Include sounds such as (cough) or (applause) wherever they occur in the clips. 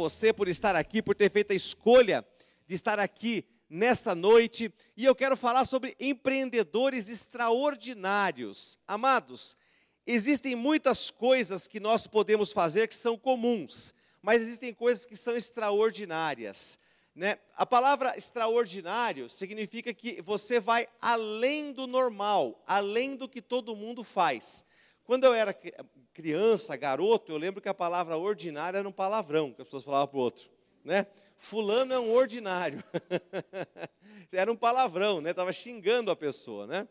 você por estar aqui, por ter feito a escolha de estar aqui nessa noite. E eu quero falar sobre empreendedores extraordinários. Amados, existem muitas coisas que nós podemos fazer que são comuns, mas existem coisas que são extraordinárias. Né? A palavra extraordinário significa que você vai além do normal, além do que todo mundo faz. Quando eu era criança, garoto, eu lembro que a palavra ordinário era um palavrão que as pessoas falavam para o outro. Né? Fulano é um ordinário. (laughs) era um palavrão, né? Estava xingando a pessoa, né?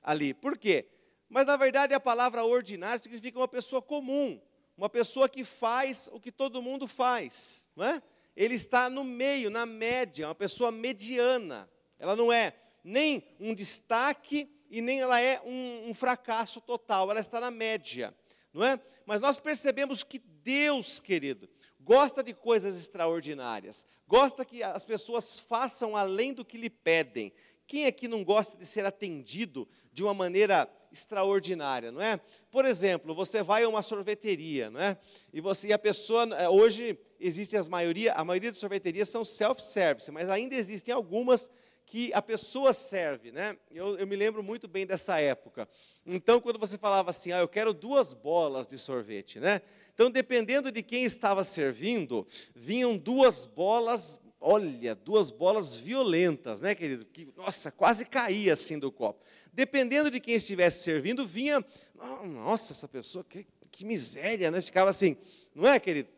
Ali. Por quê? Mas na verdade a palavra ordinário significa uma pessoa comum, uma pessoa que faz o que todo mundo faz, não é? Ele está no meio, na média, uma pessoa mediana. Ela não é nem um destaque e nem ela é um, um fracasso total, ela está na média não é? Mas nós percebemos que Deus, querido, gosta de coisas extraordinárias, gosta que as pessoas façam além do que lhe pedem. Quem aqui não gosta de ser atendido de uma maneira extraordinária, não é? Por exemplo, você vai a uma sorveteria, não é? E você e a pessoa é, hoje existem as maioria, a maioria das sorveterias são self-service, mas ainda existem algumas que a pessoa serve, né? Eu, eu, me lembro muito bem dessa época. Então, quando você falava assim, ah, eu quero duas bolas de sorvete, né? Então, dependendo de quem estava servindo, vinham duas bolas, olha, duas bolas violentas, né, querido? Que, nossa, quase caía assim do copo. Dependendo de quem estivesse servindo, vinha, oh, nossa, essa pessoa, que, que miséria, né? Ficava assim, não é, querido?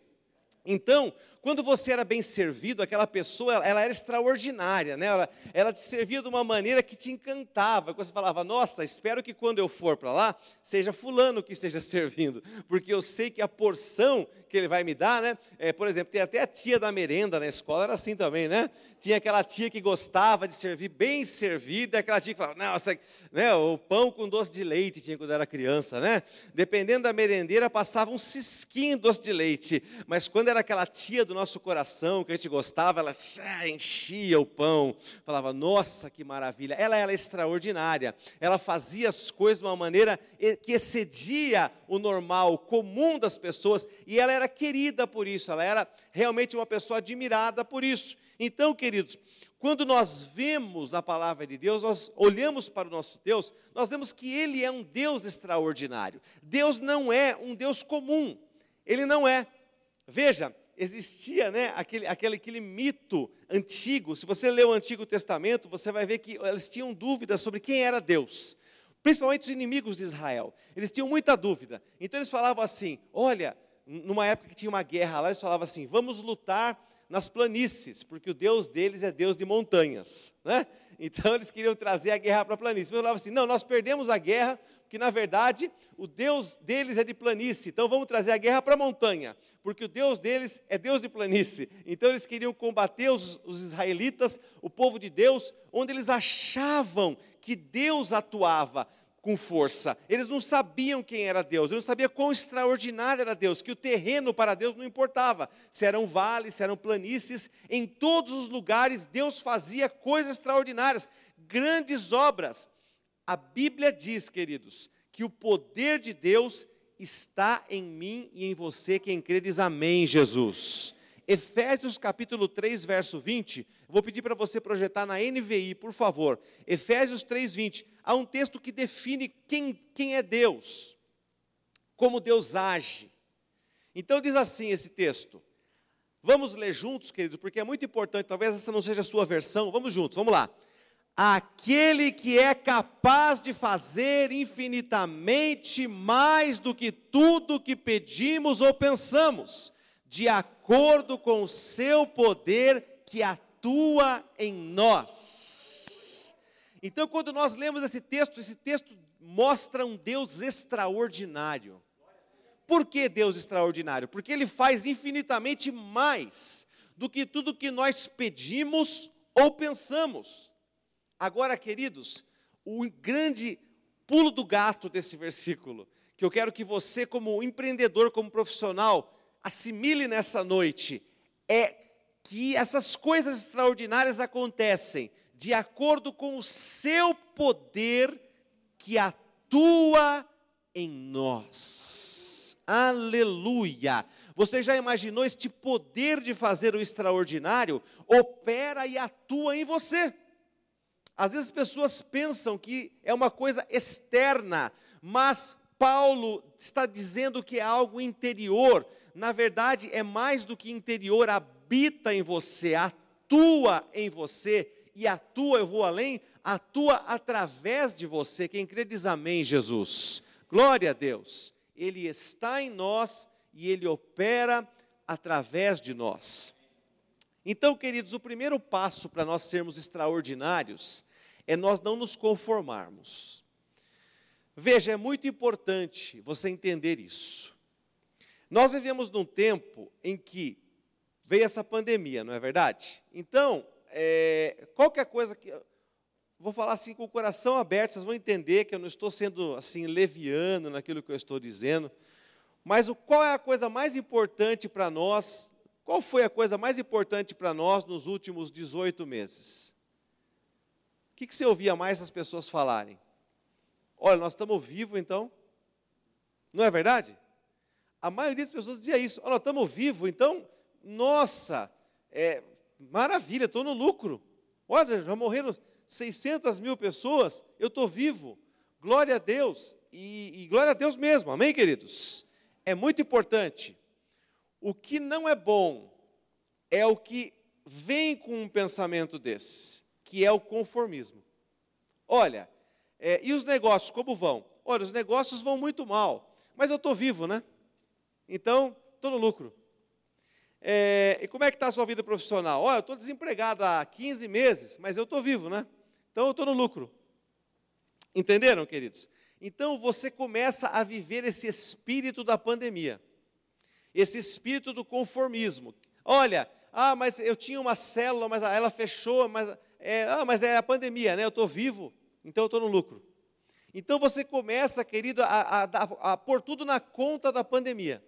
Então, quando você era bem servido, aquela pessoa, ela era extraordinária, né? ela, ela te servia de uma maneira que te encantava. Você falava, nossa, espero que quando eu for para lá, seja fulano que esteja (laughs) servindo, porque eu sei que a porção que ele vai me dar, né? É, por exemplo, tem até a tia da merenda na escola, era assim também, né? Tinha aquela tia que gostava de servir bem servida, aquela tia que falava, nossa, né, o pão com doce de leite tinha quando era criança, né? Dependendo da merendeira, passava um cisquinho doce de leite, mas quando era aquela tia do nosso coração, que a gente gostava, ela enchia o pão, falava, nossa, que maravilha. Ela era extraordinária, ela fazia as coisas de uma maneira que excedia o normal, o comum das pessoas, e ela era querida por isso, ela era realmente uma pessoa admirada por isso. Então, queridos, quando nós vemos a palavra de Deus, nós olhamos para o nosso Deus, nós vemos que Ele é um Deus extraordinário. Deus não é um Deus comum, Ele não é. Veja, existia né, aquele, aquele, aquele mito antigo. Se você lê o Antigo Testamento, você vai ver que eles tinham dúvidas sobre quem era Deus. Principalmente os inimigos de Israel. Eles tinham muita dúvida. Então eles falavam assim: olha, numa época que tinha uma guerra lá, eles falavam assim: vamos lutar nas planícies, porque o Deus deles é Deus de montanhas. Né? Então eles queriam trazer a guerra para a planície. Mas eu assim: não, nós perdemos a guerra que na verdade o Deus deles é de planície, então vamos trazer a guerra para a montanha, porque o Deus deles é Deus de planície. Então eles queriam combater os, os israelitas, o povo de Deus, onde eles achavam que Deus atuava com força. Eles não sabiam quem era Deus, eles não sabiam quão extraordinário era Deus, que o terreno para Deus não importava, se eram vales, se eram planícies, em todos os lugares Deus fazia coisas extraordinárias, grandes obras. A Bíblia diz, queridos, que o poder de Deus está em mim e em você, quem crê diz amém, Jesus. Efésios capítulo 3, verso 20, vou pedir para você projetar na NVI, por favor. Efésios 3, 20. Há um texto que define quem, quem é Deus, como Deus age. Então diz assim esse texto. Vamos ler juntos, queridos, porque é muito importante, talvez essa não seja a sua versão. Vamos juntos, vamos lá aquele que é capaz de fazer infinitamente mais do que tudo que pedimos ou pensamos, de acordo com o seu poder que atua em nós. Então, quando nós lemos esse texto, esse texto mostra um Deus extraordinário. Por que Deus extraordinário? Porque Ele faz infinitamente mais do que tudo que nós pedimos ou pensamos. Agora, queridos, o grande pulo do gato desse versículo, que eu quero que você, como empreendedor, como profissional, assimile nessa noite, é que essas coisas extraordinárias acontecem de acordo com o seu poder que atua em nós. Aleluia! Você já imaginou este poder de fazer o extraordinário? Opera e atua em você. Às vezes as pessoas pensam que é uma coisa externa, mas Paulo está dizendo que é algo interior. Na verdade, é mais do que interior, habita em você, atua em você e atua, eu vou além, atua através de você. Quem crê diz amém, Jesus. Glória a Deus. Ele está em nós e ele opera através de nós. Então, queridos, o primeiro passo para nós sermos extraordinários é nós não nos conformarmos. Veja, é muito importante você entender isso. Nós vivemos num tempo em que veio essa pandemia, não é verdade? Então, é, qualquer coisa que. Vou falar assim com o coração aberto, vocês vão entender que eu não estou sendo assim leviano naquilo que eu estou dizendo. Mas o, qual é a coisa mais importante para nós? Qual foi a coisa mais importante para nós nos últimos 18 meses? Que, que você ouvia mais as pessoas falarem? Olha, nós estamos vivos então. Não é verdade? A maioria das pessoas dizia isso. Olha, estamos vivos, então, nossa, é, maravilha, estou no lucro. Olha, já morreram 600 mil pessoas, eu estou vivo. Glória a Deus. E, e glória a Deus mesmo, amém, queridos? É muito importante. O que não é bom é o que vem com um pensamento desses que é o conformismo. Olha, é, e os negócios, como vão? Olha, os negócios vão muito mal, mas eu estou vivo, né? Então, estou no lucro. É, e como é que está a sua vida profissional? Olha, eu estou desempregado há 15 meses, mas eu estou vivo, né? Então eu estou no lucro. Entenderam, queridos? Então você começa a viver esse espírito da pandemia, esse espírito do conformismo. Olha, ah, mas eu tinha uma célula, mas ela fechou, mas é, ah, mas é a pandemia, né? Eu estou vivo, então eu estou no lucro. Então você começa, querido, a, a, a, a pôr tudo na conta da pandemia,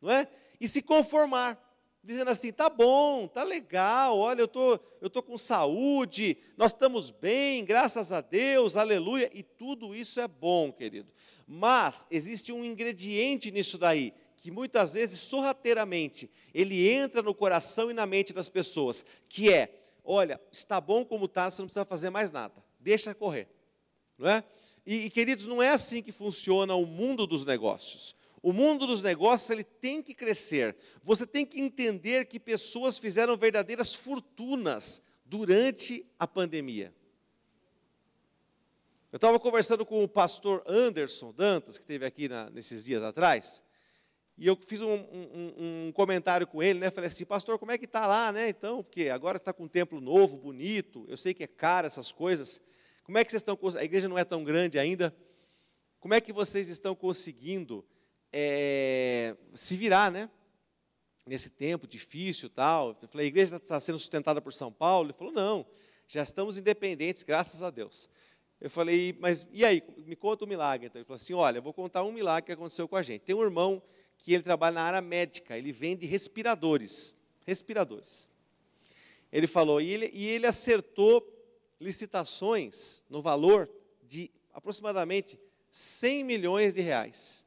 não é? E se conformar, dizendo assim: tá bom, tá legal, olha, eu tô, eu tô com saúde, nós estamos bem, graças a Deus, aleluia, e tudo isso é bom, querido. Mas existe um ingrediente nisso daí, que muitas vezes, sorrateiramente, ele entra no coração e na mente das pessoas, que é olha, está bom como está, você não precisa fazer mais nada, deixa correr. Não é? E, e, queridos, não é assim que funciona o mundo dos negócios. O mundo dos negócios ele tem que crescer. Você tem que entender que pessoas fizeram verdadeiras fortunas durante a pandemia. Eu estava conversando com o pastor Anderson Dantas, que esteve aqui na, nesses dias atrás, e eu fiz um, um, um, comentário com ele, né? Falei assim, pastor, como é que está lá, né? Então, porque agora está com um templo novo, bonito. Eu sei que é caro essas coisas. Como é que vocês estão? A igreja não é tão grande ainda. Como é que vocês estão conseguindo é, se virar, né? Nesse tempo difícil, tal. Eu falei, a igreja está sendo sustentada por São Paulo. Ele falou, não, já estamos independentes, graças a Deus. Eu falei, mas e aí? Me conta um milagre. Então ele falou assim, olha, eu vou contar um milagre que aconteceu com a gente. Tem um irmão que ele trabalha na área médica, ele vende respiradores. Respiradores. Ele falou, e ele, e ele acertou licitações no valor de aproximadamente 100 milhões de reais.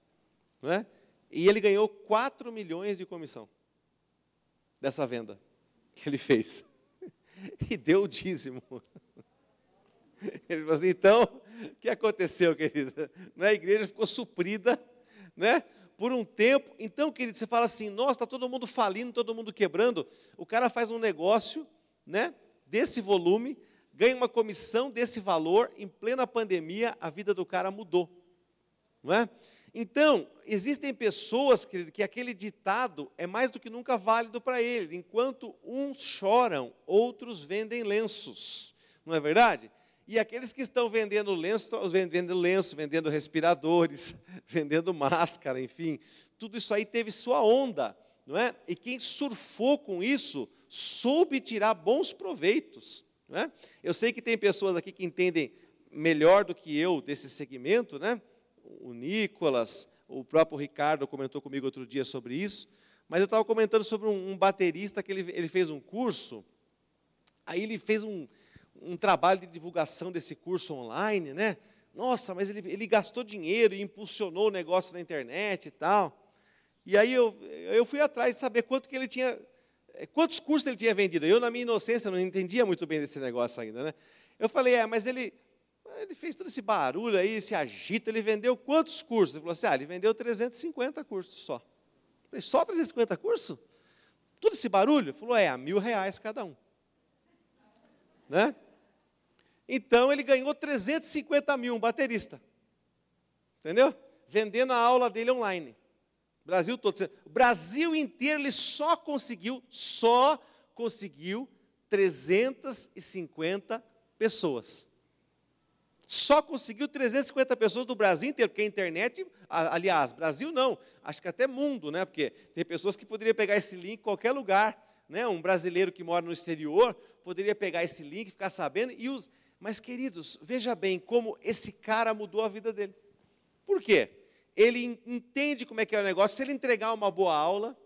Não é? E ele ganhou 4 milhões de comissão dessa venda que ele fez. (laughs) E deu o dízimo. (laughs) Ele falou assim, então, o que aconteceu, querida? A igreja ficou suprida, né? Por um tempo. Então, querido, você fala assim: nossa, está todo mundo falindo, todo mundo quebrando. O cara faz um negócio né, desse volume, ganha uma comissão desse valor, em plena pandemia, a vida do cara mudou. Não é? Então, existem pessoas, querido, que aquele ditado é mais do que nunca válido para ele. Enquanto uns choram, outros vendem lenços. Não é verdade? E aqueles que estão vendendo lenço, vendendo lenço, vendendo respiradores, (laughs) vendendo máscara, enfim, tudo isso aí teve sua onda, não é? E quem surfou com isso soube tirar bons proveitos, não é? Eu sei que tem pessoas aqui que entendem melhor do que eu desse segmento, né? O Nicolas, o próprio Ricardo comentou comigo outro dia sobre isso, mas eu estava comentando sobre um, um baterista que ele, ele fez um curso, aí ele fez um um trabalho de divulgação desse curso online, né? Nossa, mas ele, ele gastou dinheiro e impulsionou o negócio na internet e tal. E aí eu, eu fui atrás de saber quanto que ele tinha, eh, quantos cursos ele tinha vendido. Eu, na minha inocência, não entendia muito bem desse negócio ainda, né? Eu falei, é, mas ele, ele fez todo esse barulho aí, esse agito, ele vendeu quantos cursos? Ele falou assim, ah, ele vendeu 350 cursos só. Eu falei, só 350 cursos? Todo esse barulho? Ele falou, é, a mil reais cada um. Né? Então ele ganhou 350 mil, um baterista. Entendeu? Vendendo a aula dele online. Brasil todo. O Brasil inteiro ele só conseguiu, só conseguiu 350 pessoas. Só conseguiu 350 pessoas do Brasil inteiro, porque a internet, aliás, Brasil não, acho que até mundo, né? Porque tem pessoas que poderiam pegar esse link em qualquer lugar, né? Um brasileiro que mora no exterior poderia pegar esse link, ficar sabendo e os. Mas, queridos, veja bem como esse cara mudou a vida dele. Por quê? Ele entende como é que é o negócio. Se ele entregar uma boa aula,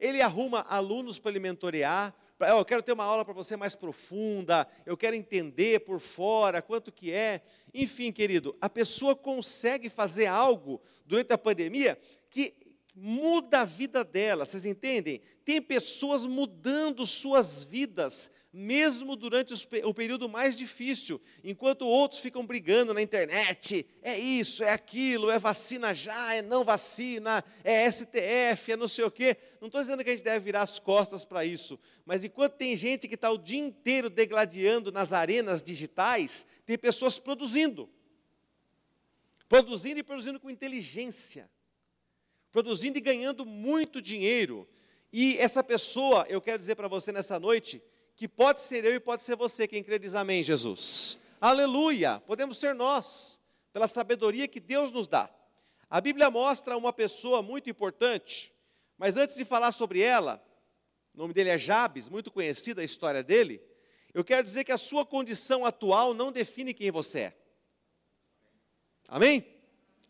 ele arruma alunos para ele mentorear. Eu quero ter uma aula para você mais profunda, eu quero entender por fora quanto que é. Enfim, querido, a pessoa consegue fazer algo durante a pandemia que muda a vida dela, vocês entendem? Tem pessoas mudando suas vidas mesmo durante o período mais difícil, enquanto outros ficam brigando na internet, é isso, é aquilo, é vacina já, é não vacina, é STF, é não sei o quê. Não estou dizendo que a gente deve virar as costas para isso, mas enquanto tem gente que está o dia inteiro degladiando nas arenas digitais, tem pessoas produzindo. Produzindo e produzindo com inteligência. Produzindo e ganhando muito dinheiro. E essa pessoa, eu quero dizer para você nessa noite, que pode ser eu e pode ser você. Quem crê diz amém, Jesus. Aleluia! Podemos ser nós, pela sabedoria que Deus nos dá. A Bíblia mostra uma pessoa muito importante, mas antes de falar sobre ela, o nome dele é Jabes, muito conhecida a história dele. Eu quero dizer que a sua condição atual não define quem você é. Amém?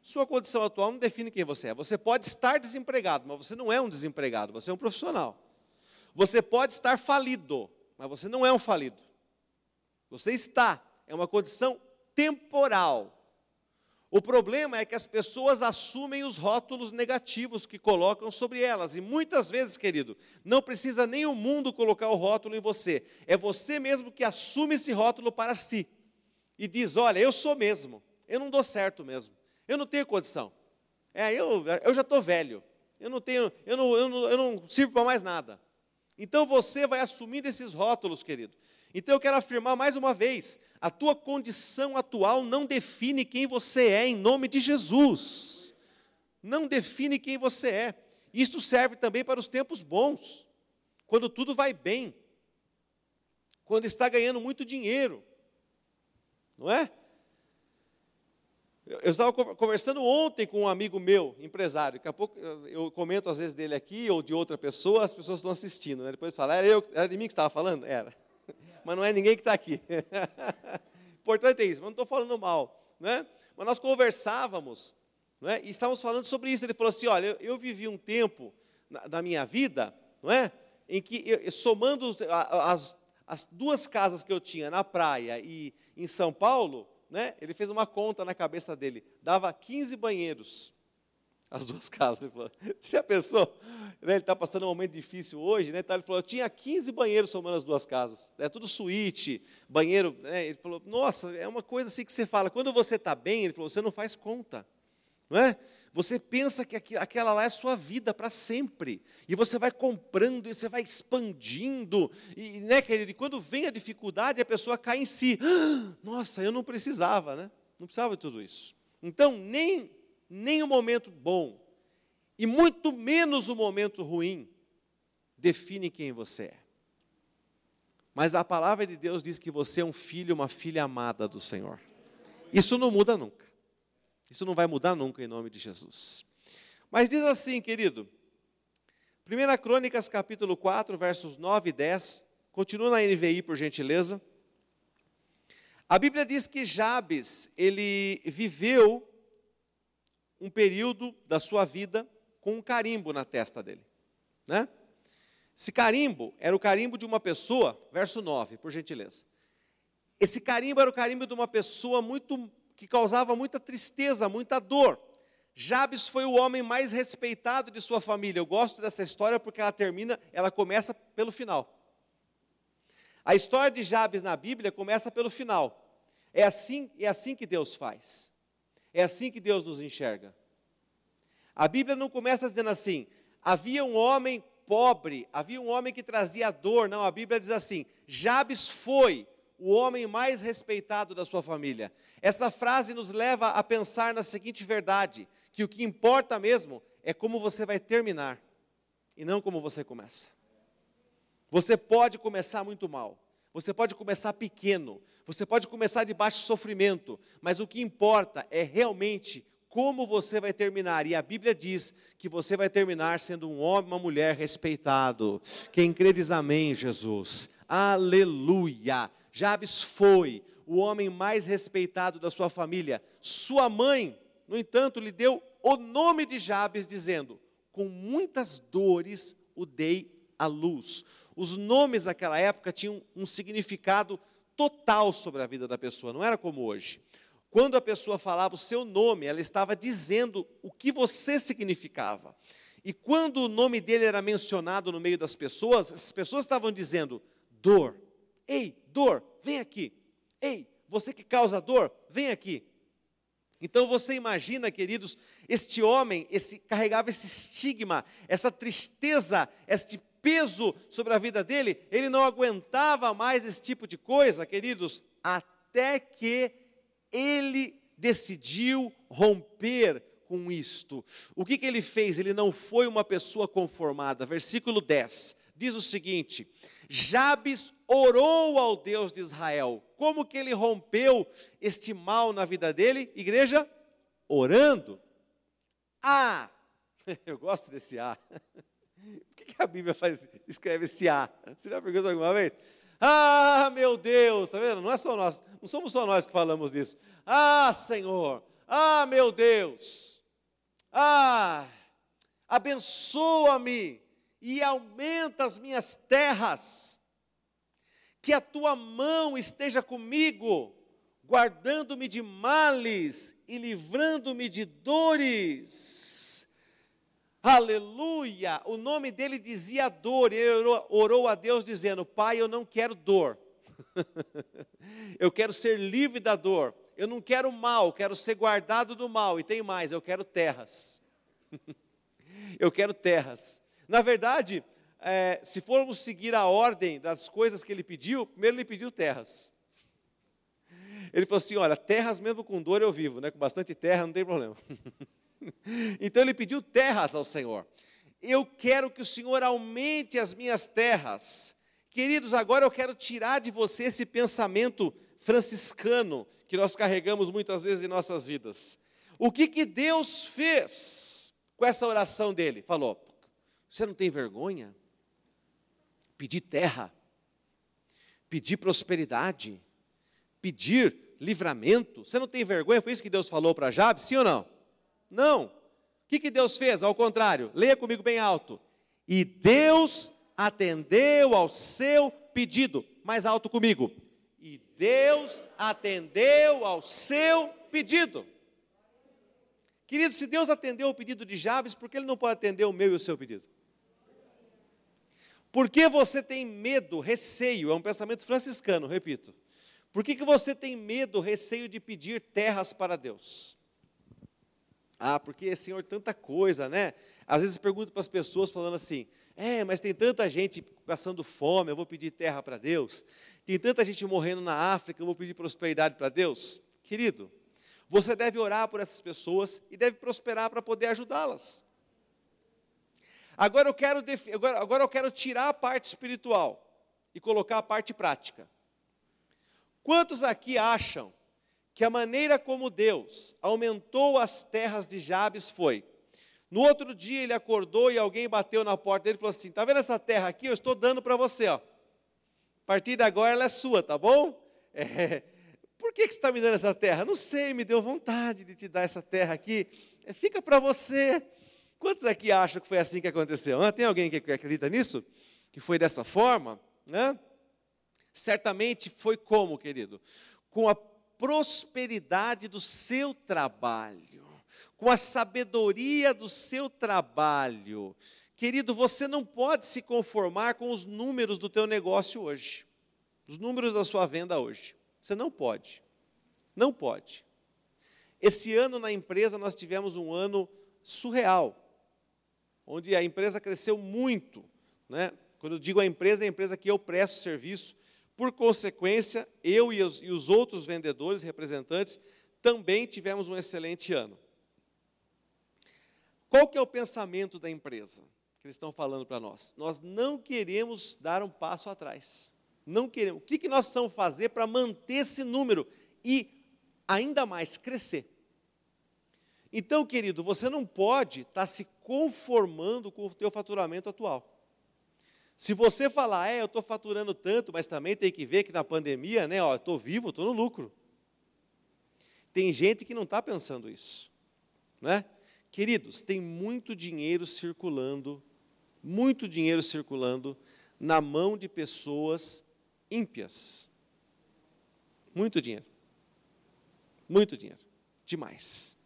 Sua condição atual não define quem você é. Você pode estar desempregado, mas você não é um desempregado, você é um profissional. Você pode estar falido, mas você não é um falido. Você está, é uma condição temporal. O problema é que as pessoas assumem os rótulos negativos que colocam sobre elas. E muitas vezes, querido, não precisa nem o mundo colocar o rótulo em você. É você mesmo que assume esse rótulo para si. E diz: Olha, eu sou mesmo. Eu não dou certo mesmo. Eu não tenho condição. É, eu, eu já estou velho. Eu não tenho, eu não, eu não, eu não sirvo para mais nada. Então você vai assumindo esses rótulos, querido. Então eu quero afirmar mais uma vez: a tua condição atual não define quem você é, em nome de Jesus. Não define quem você é. Isto serve também para os tempos bons, quando tudo vai bem, quando está ganhando muito dinheiro, não é? Eu estava conversando ontem com um amigo meu, empresário. Daqui a pouco eu comento às vezes dele aqui ou de outra pessoa, as pessoas estão assistindo. Né? Depois fala, era, eu, era de mim que estava falando? Era. (laughs) Mas não é ninguém que está aqui. (laughs) Importante é isso, mas não estou falando mal. Né? Mas nós conversávamos né? e estávamos falando sobre isso. Ele falou assim: olha, eu, eu vivi um tempo na, da minha vida, não é? Em que, eu, somando as, as duas casas que eu tinha na praia e em São Paulo, né, ele fez uma conta na cabeça dele, dava 15 banheiros, as duas (laughs) casas. Ele falou, já pensou? Né, ele está passando um momento difícil hoje, né, então ele falou, eu tinha 15 banheiros somando as duas casas, é tudo suíte, banheiro. Né, ele falou, nossa, é uma coisa assim que você fala, quando você está bem, ele falou, você não faz conta. Não é? Você pensa que aquela lá é sua vida para sempre. E você vai comprando e você vai expandindo. E, né, querido, e quando vem a dificuldade, a pessoa cai em si. Ah, (gasps) nossa, eu não precisava, né? Não precisava de tudo isso. Então, nem, nem o momento bom, e muito menos o momento ruim, define quem você é. Mas a palavra de Deus diz que você é um filho, uma filha amada do Senhor. Isso não muda nunca. Isso não vai mudar nunca em nome de Jesus. Mas diz assim, querido, 1 Crônicas capítulo 4, versos 9 e 10, continua na NVI por gentileza. A Bíblia diz que Jabes, ele viveu um período da sua vida com um carimbo na testa dele, né? Esse carimbo era o carimbo de uma pessoa, verso 9, por gentileza. Esse carimbo era o carimbo de uma pessoa muito que causava muita tristeza, muita dor. Jabes foi o homem mais respeitado de sua família. Eu gosto dessa história porque ela termina, ela começa pelo final. A história de Jabes na Bíblia começa pelo final. É assim, é assim que Deus faz. É assim que Deus nos enxerga. A Bíblia não começa dizendo assim: havia um homem pobre, havia um homem que trazia dor. Não, a Bíblia diz assim: Jabes foi o homem mais respeitado da sua família. Essa frase nos leva a pensar na seguinte verdade: que o que importa mesmo é como você vai terminar e não como você começa. Você pode começar muito mal, você pode começar pequeno, você pode começar de sofrimento, mas o que importa é realmente como você vai terminar. E a Bíblia diz que você vai terminar sendo um homem, uma mulher respeitado. Quem crê diz amém, Jesus. Aleluia. Jabes foi o homem mais respeitado da sua família. Sua mãe, no entanto, lhe deu o nome de Jabes, dizendo: Com muitas dores o dei à luz. Os nomes naquela época tinham um significado total sobre a vida da pessoa, não era como hoje. Quando a pessoa falava o seu nome, ela estava dizendo o que você significava. E quando o nome dele era mencionado no meio das pessoas, as pessoas estavam dizendo: dor. Ei, dor, vem aqui. Ei, você que causa dor, vem aqui. Então você imagina, queridos, este homem, esse carregava esse estigma, essa tristeza, este peso sobre a vida dele, ele não aguentava mais esse tipo de coisa, queridos, até que ele decidiu romper com isto. O que, que ele fez? Ele não foi uma pessoa conformada. Versículo 10 diz o seguinte: Jabes orou ao Deus de Israel. Como que ele rompeu este mal na vida dele? Igreja, orando. Ah, (laughs) eu gosto desse A. (laughs) Por que a Bíblia faz, escreve esse A? Você já perguntou alguma vez? Ah, meu Deus, tá vendo? Não é só nós, não somos só nós que falamos isso. Ah, Senhor, ah, meu Deus, ah, abençoa-me e aumenta as minhas terras, que a tua mão esteja comigo, guardando-me de males e livrando-me de dores. Aleluia! O nome dele dizia dor, ele orou, orou a Deus dizendo: Pai, eu não quero dor, (laughs) eu quero ser livre da dor, eu não quero mal, quero ser guardado do mal, e tem mais, eu quero terras. (laughs) eu quero terras. Na verdade, é, se formos seguir a ordem das coisas que ele pediu, primeiro ele pediu terras. Ele falou assim: olha, terras mesmo com dor eu vivo, né? com bastante terra não tem problema. (laughs) Então ele pediu terras ao Senhor. Eu quero que o Senhor aumente as minhas terras. Queridos, agora eu quero tirar de você esse pensamento franciscano que nós carregamos muitas vezes em nossas vidas. O que, que Deus fez com essa oração dele? Falou: Você não tem vergonha? Pedir terra, pedir prosperidade, pedir livramento. Você não tem vergonha? Foi isso que Deus falou para Jabes, sim ou não? Não. O que, que Deus fez? Ao contrário, leia comigo bem alto. E Deus atendeu ao seu pedido. Mais alto comigo. E Deus atendeu ao seu pedido. Querido, se Deus atendeu o pedido de Jabes, por que Ele não pode atender o meu e o seu pedido? Por que você tem medo, receio? É um pensamento franciscano, repito. Por que, que você tem medo, receio de pedir terras para Deus? Ah, porque, Senhor, tanta coisa, né? Às vezes pergunto para as pessoas falando assim: é, mas tem tanta gente passando fome, eu vou pedir terra para Deus. Tem tanta gente morrendo na África, eu vou pedir prosperidade para Deus. Querido, você deve orar por essas pessoas e deve prosperar para poder ajudá-las. Agora eu, quero, agora, agora eu quero tirar a parte espiritual e colocar a parte prática. Quantos aqui acham que a maneira como Deus aumentou as terras de Jabes foi: no outro dia ele acordou e alguém bateu na porta dele e falou assim: Está vendo essa terra aqui? Eu estou dando para você. Ó. A partir de agora ela é sua, tá bom? (laughs) É, por que, que você está me dando essa terra? Não sei, me deu vontade de te dar essa terra aqui. É, fica para você. Quantos aqui acham que foi assim que aconteceu? Tem alguém que acredita nisso? Que foi dessa forma? Né? Certamente foi como, querido? Com a prosperidade do seu trabalho, com a sabedoria do seu trabalho. Querido, você não pode se conformar com os números do teu negócio hoje, os números da sua venda hoje. Você não pode. Não pode. Esse ano na empresa nós tivemos um ano surreal, onde a empresa cresceu muito. Né? Quando eu digo a empresa, é a empresa que eu presto serviço. Por consequência, eu e os, e os outros vendedores, representantes, também tivemos um excelente ano. Qual que é o pensamento da empresa que eles estão falando para nós? Nós não queremos dar um passo atrás. Não queremos. O que, que nós precisamos fazer para manter esse número e ainda mais crescer? Então, querido, você não pode estar tá se conformando com o teu faturamento atual. Se você falar, é, eu estou faturando tanto, mas também tem que ver que na pandemia, né, ó, estou vivo, estou no lucro. Tem gente que não está pensando isso, né? Queridos, tem muito dinheiro circulando, muito dinheiro circulando na mão de pessoas ímpias. Muito dinheiro. Muito dinheiro. Demais.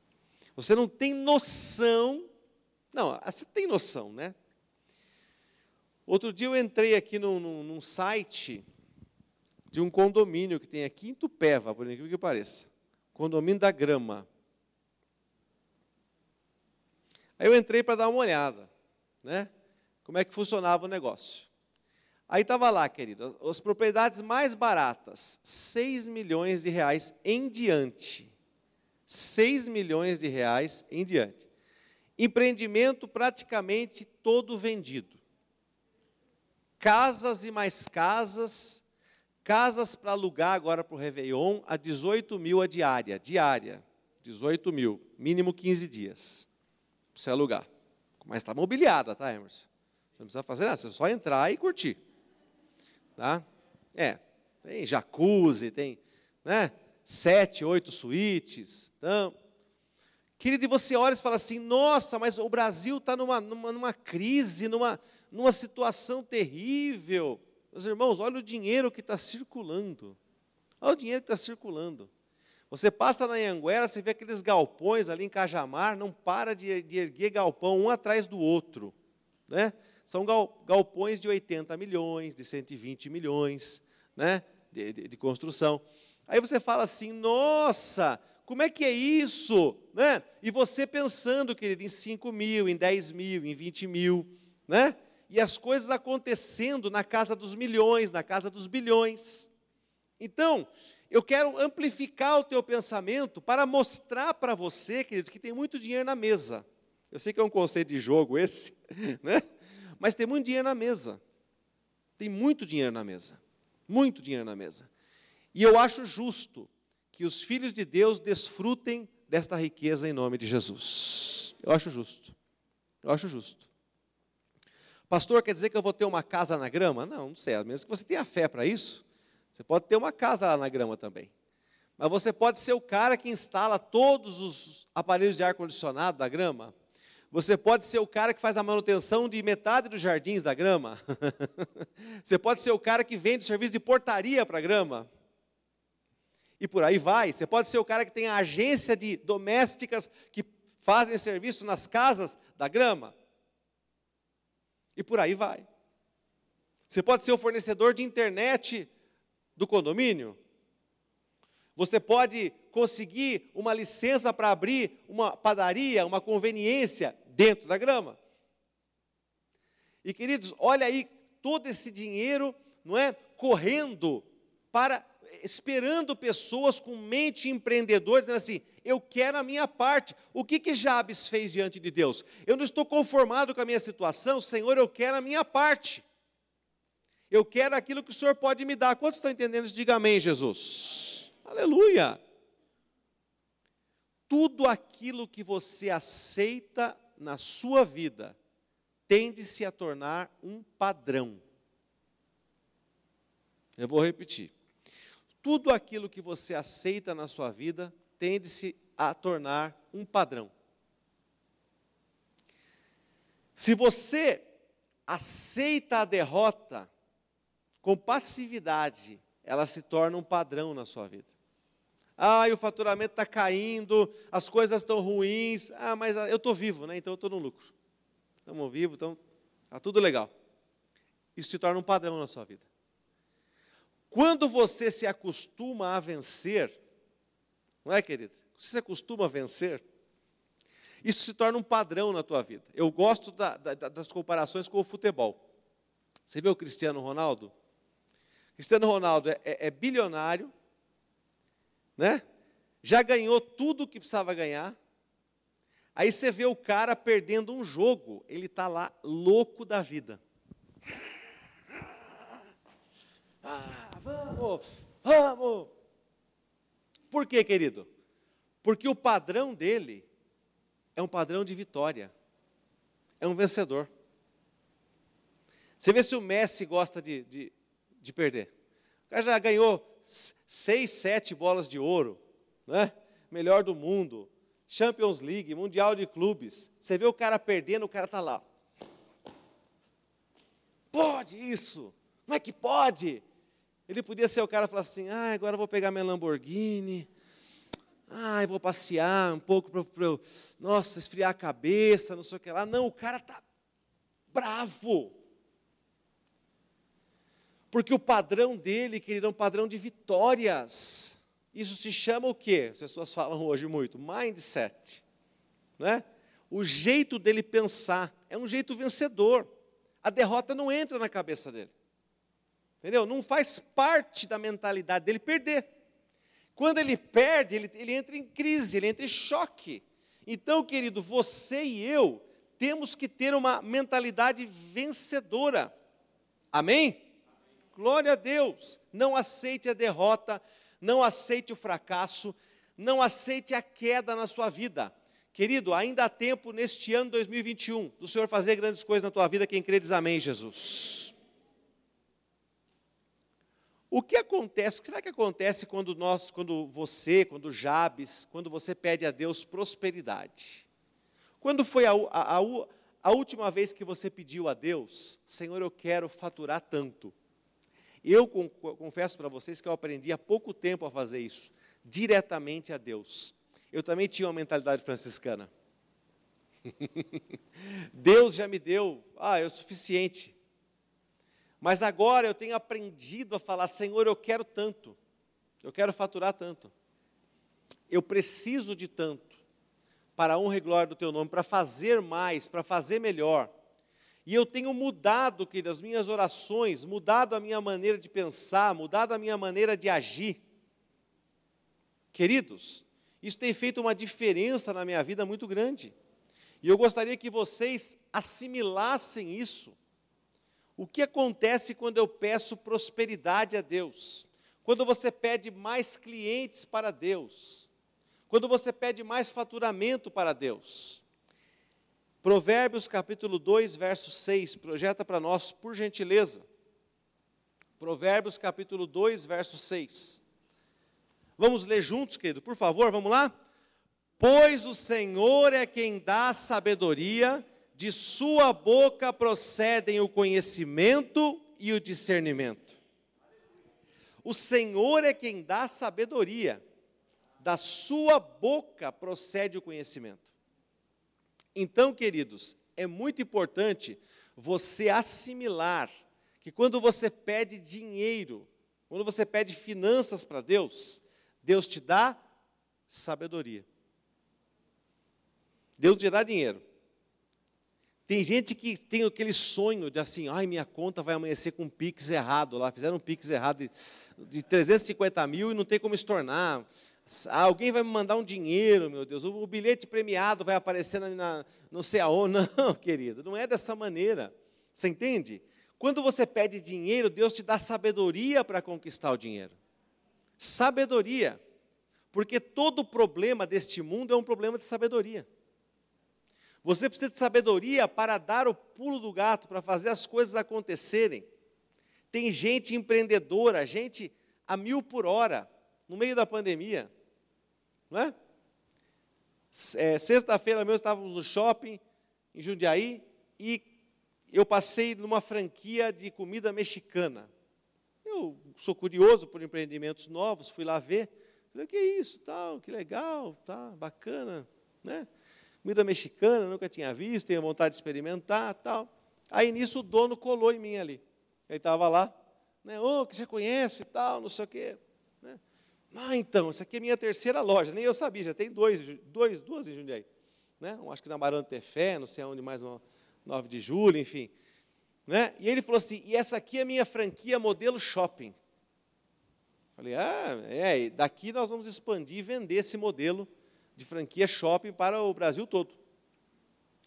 Você não tem noção. Não, você tem noção, né? Outro dia eu entrei aqui num, num, num site de um condomínio que tem aqui em Tupéva, por incrível que pareça. Condomínio da Grama. Aí eu entrei para dar uma olhada, né? Como é que funcionava o negócio. Aí estava lá, querido, as propriedades mais baratas, 6 milhões de reais em diante. 6 milhões de reais em diante. Empreendimento praticamente todo vendido. Casas e mais casas, casas para alugar agora para o Réveillon a 18 mil a diária, diária, 18 mil, mínimo 15 dias, para você alugar. Mas está mobiliada, tá, Emerson? Você não precisa fazer nada, você só entrar e curtir. Tá? É, tem jacuzzi, tem né, sete, oito suítes. Então, querido, e você olha e fala assim, nossa, mas o Brasil está numa, numa, numa crise, numa, numa situação terrível. Meus irmãos, olha o dinheiro que está circulando. Olha o dinheiro que está circulando. Você passa na Anguera, você vê aqueles galpões ali em Cajamar, não para de, de erguer galpão um atrás do outro. Né? São galpões de 80 milhões, de 120 milhões né, de, de, de construção. Aí você fala assim, nossa, como é que é isso? Né? E você pensando, querido, em 5 mil, em 10 mil, em 20 mil, né? E as coisas acontecendo na casa dos milhões, na casa dos bilhões. Então, eu quero amplificar o teu pensamento para mostrar para você, querido, que tem muito dinheiro na mesa. Eu sei que é um conceito de jogo esse, (laughs) né? Mas tem muito dinheiro na mesa. Tem muito dinheiro na mesa. Muito dinheiro na mesa. E eu acho justo que os filhos de Deus desfrutem desta riqueza em nome de Jesus. Eu acho justo. Eu acho justo. Pastor, quer dizer que eu vou ter uma casa na grama? Não, não sei. A menos que você tenha fé para isso, você pode ter uma casa lá na grama também. Mas você pode ser o cara que instala todos os aparelhos de ar-condicionado da grama. Você pode ser o cara que faz a manutenção de metade dos jardins da grama. (laughs) Você pode ser o cara que vende serviço de portaria para a grama. E por aí vai. Você pode ser o cara que tem a agência de domésticas que fazem serviço nas casas da grama. E por aí vai. Você pode ser o fornecedor de internet do condomínio. Você pode conseguir uma licença para abrir uma padaria, uma conveniência dentro da grama. E queridos, olha aí todo esse dinheiro, não é, correndo para esperando pessoas com mente empreendedora dizendo assim: "Eu quero a minha parte". O que que Jabes fez diante de Deus? Eu não estou conformado com a minha situação, Senhor, eu quero a minha parte. Eu quero aquilo que o Senhor pode me dar. Quantos estão entendendo isso? Diga amém, Jesus. Aleluia. Tudo aquilo que você aceita na sua vida tende-se a tornar um padrão. Eu vou repetir. Tudo aquilo que você aceita na sua vida tende-se a tornar um padrão. Se você aceita a derrota com passividade, ela se torna um padrão na sua vida. Ah, o faturamento está caindo, as coisas estão ruins. Ah, mas eu estou vivo, né? então eu estou no lucro. Estamos vivos, então está tudo legal. Isso se torna um padrão na sua vida. Quando você se acostuma a vencer, não é, querido? Você se acostuma a vencer, isso se torna um padrão na tua vida. Eu gosto da, da, das comparações com o futebol. Você vê o Cristiano Ronaldo? Cristiano Ronaldo é, é, é bilionário, né? já ganhou tudo o que precisava ganhar. Aí você vê o cara perdendo um jogo, ele está lá louco da vida. Ah, vamos, vamos. Por quê, querido? Porque o padrão dele é um padrão de vitória. É um vencedor. Você vê se o Messi gosta de, de, de perder. O cara já ganhou seis, sete bolas de ouro, né? melhor do mundo, Champions League, Mundial de Clubes. Você vê o cara perdendo, o cara está lá. Pode isso? Como é que pode? Ele podia ser o cara que assim: ah, agora eu vou pegar minha Lamborghini, ah, eu vou passear um pouco para eu, nossa, esfriar a cabeça, não sei o que lá. Não, o cara está bravo. Porque o padrão dele, querido, é um padrão de vitórias. Isso se chama o quê? As pessoas falam hoje muito, mindset. Né? O jeito dele pensar é um jeito vencedor. A derrota não entra na cabeça dele. Entendeu? Não faz parte da mentalidade dele perder. Quando ele perde, ele, ele entra em crise, ele entra em choque. Então, querido, você e eu temos que ter uma mentalidade vencedora. Amém? Glória a Deus. Não aceite a derrota, não aceite o fracasso, não aceite a queda na sua vida. Querido, ainda há tempo neste ano 2021 do Senhor fazer grandes coisas na tua vida. Quem crê diz amém, Jesus. O que acontece? O que será que acontece quando nós, quando você, quando Jabes, quando você pede a Deus prosperidade? Quando foi a, a, a, a última vez que você pediu a Deus, Senhor, eu quero faturar tanto? Eu confesso para vocês que eu aprendi há pouco tempo a fazer isso, diretamente a Deus. Eu também tinha uma mentalidade franciscana. (laughs) Deus já me deu, ah, é o suficiente. Mas agora eu tenho aprendido a falar: Senhor, eu quero tanto, eu quero faturar tanto, eu preciso de tanto, para a honra e glória do Teu nome, para fazer mais, para fazer melhor. E eu tenho mudado, querido, as minhas orações, mudado a minha maneira de pensar, mudado a minha maneira de agir. Queridos, isso tem feito uma diferença na minha vida muito grande. E eu gostaria que vocês assimilassem isso o que acontece quando eu peço prosperidade a Deus? Quando você pede mais clientes para Deus? Quando você pede mais faturamento para Deus? Provérbios capítulo 2, verso 6, projeta para nós, por gentileza. Provérbios capítulo 2, verso 6. Vamos ler juntos, querido, por favor, vamos lá? Pois o Senhor é quem dá sabedoria, de sua boca procedem o conhecimento e o discernimento. O Senhor é quem dá sabedoria, da sua boca procede o conhecimento. Então, queridos, é muito importante você assimilar que quando você pede dinheiro, quando você pede finanças para Deus, Deus te dá sabedoria. Deus te dá dinheiro. Tem gente que tem aquele sonho de assim, ai, minha conta vai amanhecer com um Pix errado lá, fizeram um Pix errado de, de 350 mil e não tem como estornar. Alguém vai me mandar um dinheiro, meu Deus, o, bilhete premiado vai aparecer na, na, não. (laughs) Não, querido, não é dessa maneira. Você entende? Quando você pede dinheiro, Deus te dá sabedoria para conquistar o dinheiro. Sabedoria. Porque todo problema deste mundo é um problema de sabedoria. Você precisa de sabedoria para dar o pulo do gato, para fazer as coisas acontecerem. Tem gente empreendedora, gente a mil por hora, no meio da pandemia. Não é? é Sexta-feira mesmo estávamos no shopping, em Jundiaí, e eu passei numa franquia de comida mexicana. Eu sou curioso por empreendimentos novos, fui lá ver. Falei, que isso, tal, que legal, tá, bacana, né? Comida mexicana, nunca tinha visto, tenho vontade de experimentar, tal. Aí nisso o dono colou em mim ali. Ele estava lá, né? Ô, oh, que você conhece, tal, não sei o quê. Né? Ah, então, essa aqui é minha terceira loja, nem eu sabia, já tem dois, dois duas em Jundiaí. Né? Um, acho que na Barão Tefé, não sei onde mais, no 9 de julho, enfim. Né? E ele falou assim, e essa aqui é minha franquia modelo shopping. Falei, ah, é, daqui nós vamos expandir e vender esse modelo de franquia shopping para o Brasil todo.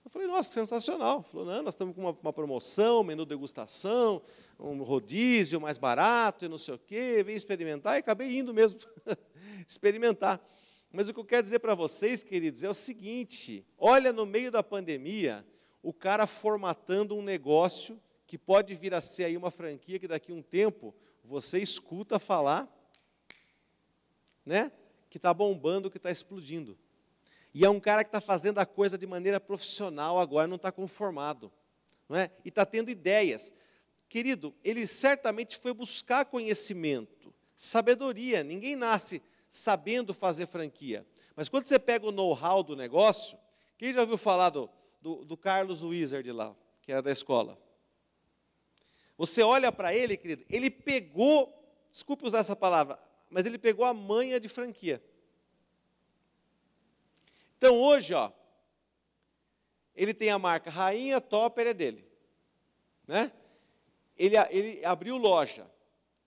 Eu falei, nossa, sensacional. Falou, não, nós estamos com uma, uma promoção, menu degustação, um rodízio mais barato e não sei o quê, vem experimentar, e acabei indo mesmo (laughs) experimentar. Mas o que eu quero dizer para vocês, queridos, é o seguinte: olha no meio da pandemia, o cara formatando um negócio que pode vir a ser aí uma franquia que daqui a um tempo você escuta falar né? Que está bombando, que está explodindo. E é um cara que está fazendo a coisa de maneira profissional agora, não está conformado. Não é? E está tendo ideias. Querido, ele certamente foi buscar conhecimento, sabedoria. Ninguém nasce sabendo fazer franquia. Mas quando você pega o know-how do negócio, quem já ouviu falar do, do, do Carlos Wizard lá, que era da escola? Você olha para ele, querido, ele pegou, desculpe usar essa palavra, mas ele pegou a manha de franquia. Então hoje, ó, ele tem a marca Rainha Topper é dele, né? Ele, ele abriu loja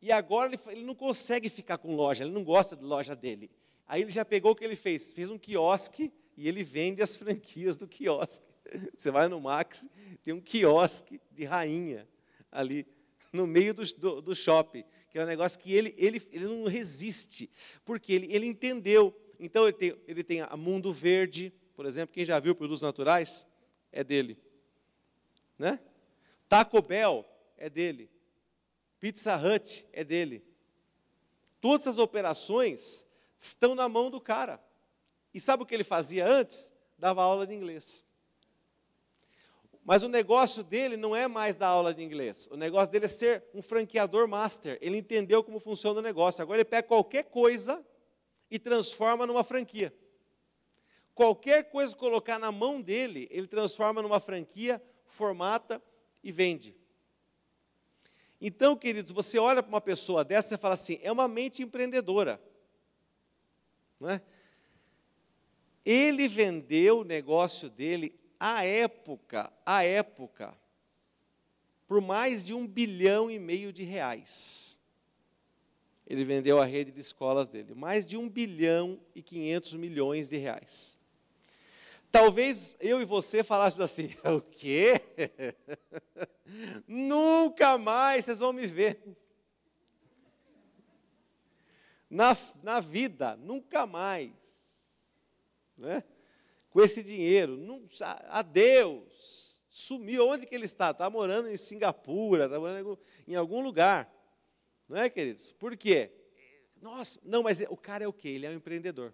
e agora ele, ele não consegue ficar com loja, ele não gosta de loja dele. Aí ele já pegou o que ele fez, fez um quiosque e ele vende as franquias do quiosque. (laughs) Você vai no Max, tem um quiosque de rainha ali no meio do, do, do shopping que é um negócio que ele, ele, ele não resiste, porque ele, ele entendeu. Então, ele tem, ele tem a Mundo Verde, por exemplo, quem já viu produtos naturais, é dele. Né? Taco Bell é dele. Pizza Hut é dele. Todas as operações estão na mão do cara. E sabe o que ele fazia antes? Dava aula de inglês. Mas o negócio dele não é mais dar aula de inglês. O negócio dele é ser um franqueador master. Ele entendeu como funciona o negócio. Agora ele pega qualquer coisa e transforma numa franquia. Qualquer coisa que colocar na mão dele, ele transforma numa franquia, formata e vende. Então, queridos, você olha para uma pessoa dessa e fala assim: é uma mente empreendedora. Não é? Ele vendeu o negócio dele à época, à época, por mais de um bilhão e meio de reais. Ele vendeu a rede de escolas dele, mais de um bilhão e quinhentos milhões de reais. Talvez eu e você falássemos assim: (laughs) o quê? (laughs) Nunca mais vocês vão me ver. Na, na vida, nunca mais. Né? com esse dinheiro. Não, adeus. Sumiu. Onde que ele está? Está morando em Singapura, está morando em algum lugar. Não é, queridos? Por quê? Nossa, não, mas o cara é o quê? Ele é um empreendedor.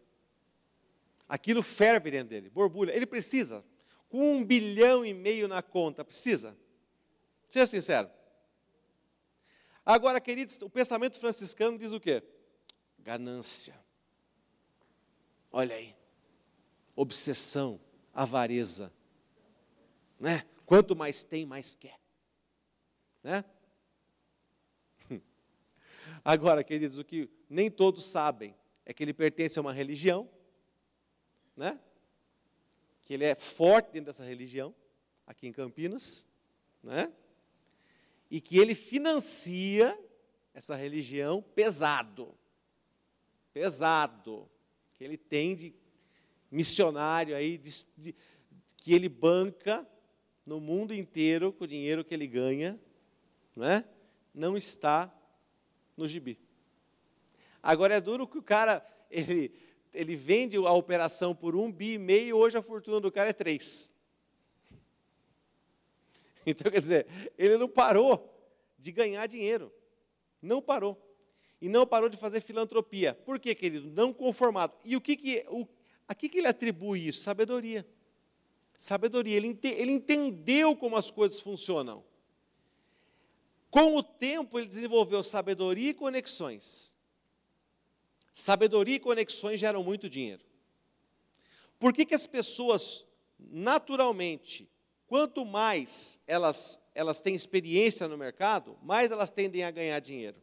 Aquilo ferve dentro dele, borbulha. Ele precisa. Com um bilhão e meio na conta, precisa. Seja sincero. Agora, queridos, o pensamento franciscano diz o quê? Ganância. Olha aí obsessão, avareza. Né? Quanto mais tem, mais quer. Né? Agora, queridos, o que nem todos sabem é que ele pertence a uma religião, né? que ele é forte dentro dessa religião, aqui em Campinas, né? e que ele financia essa religião pesado. Pesado. Que ele tem de missionário aí de, de, que ele banca no mundo inteiro com o dinheiro que ele ganha, não, é? não está no gibi. Agora é duro que o cara (laughs) ele, ele vende a operação por um bi e meio, hoje a fortuna do cara é três. (laughs) Então, quer dizer, ele não parou de ganhar dinheiro. Não parou. E não parou de fazer filantropia. Por quê, querido? Não conformado. E o que, que, o, a que, que ele atribui isso? Sabedoria. Sabedoria. Ele, ente, ele entendeu como as coisas funcionam. Com o tempo, ele desenvolveu sabedoria e conexões. Sabedoria e conexões geram muito dinheiro. Por que, que as pessoas, naturalmente, quanto mais elas, elas têm experiência no mercado, mais elas tendem a ganhar dinheiro?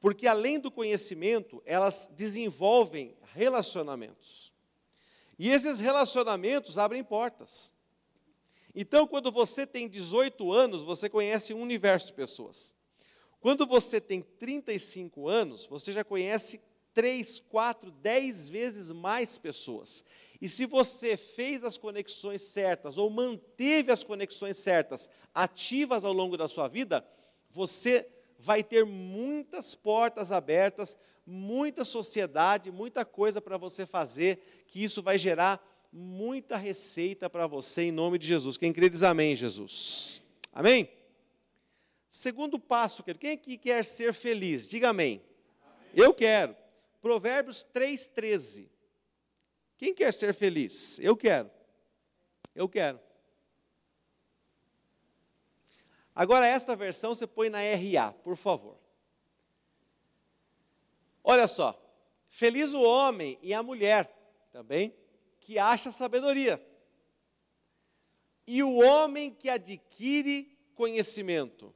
Porque além do conhecimento, elas desenvolvem relacionamentos. E esses relacionamentos abrem portas. Então, quando você tem 18 anos, você conhece um universo de pessoas. Quando você tem 35 anos, você já conhece 3, 4, 10 vezes mais pessoas. E se você fez as conexões certas ou manteve as conexões certas ativas ao longo da sua vida, você vai ter muitas portas abertas, muita sociedade, muita coisa para você fazer, que isso vai gerar muita receita para você em nome de Jesus. Quem crê diz amém, Jesus. Amém? Segundo passo, quem aqui quer ser feliz? Diga amém. amém. Eu quero. Provérbios 3,13. Quem quer ser feliz? Eu quero. Eu quero. Agora, esta versão você põe na RA, por favor. Olha só. Feliz o homem e a mulher também que acha sabedoria. E o homem que adquire conhecimento.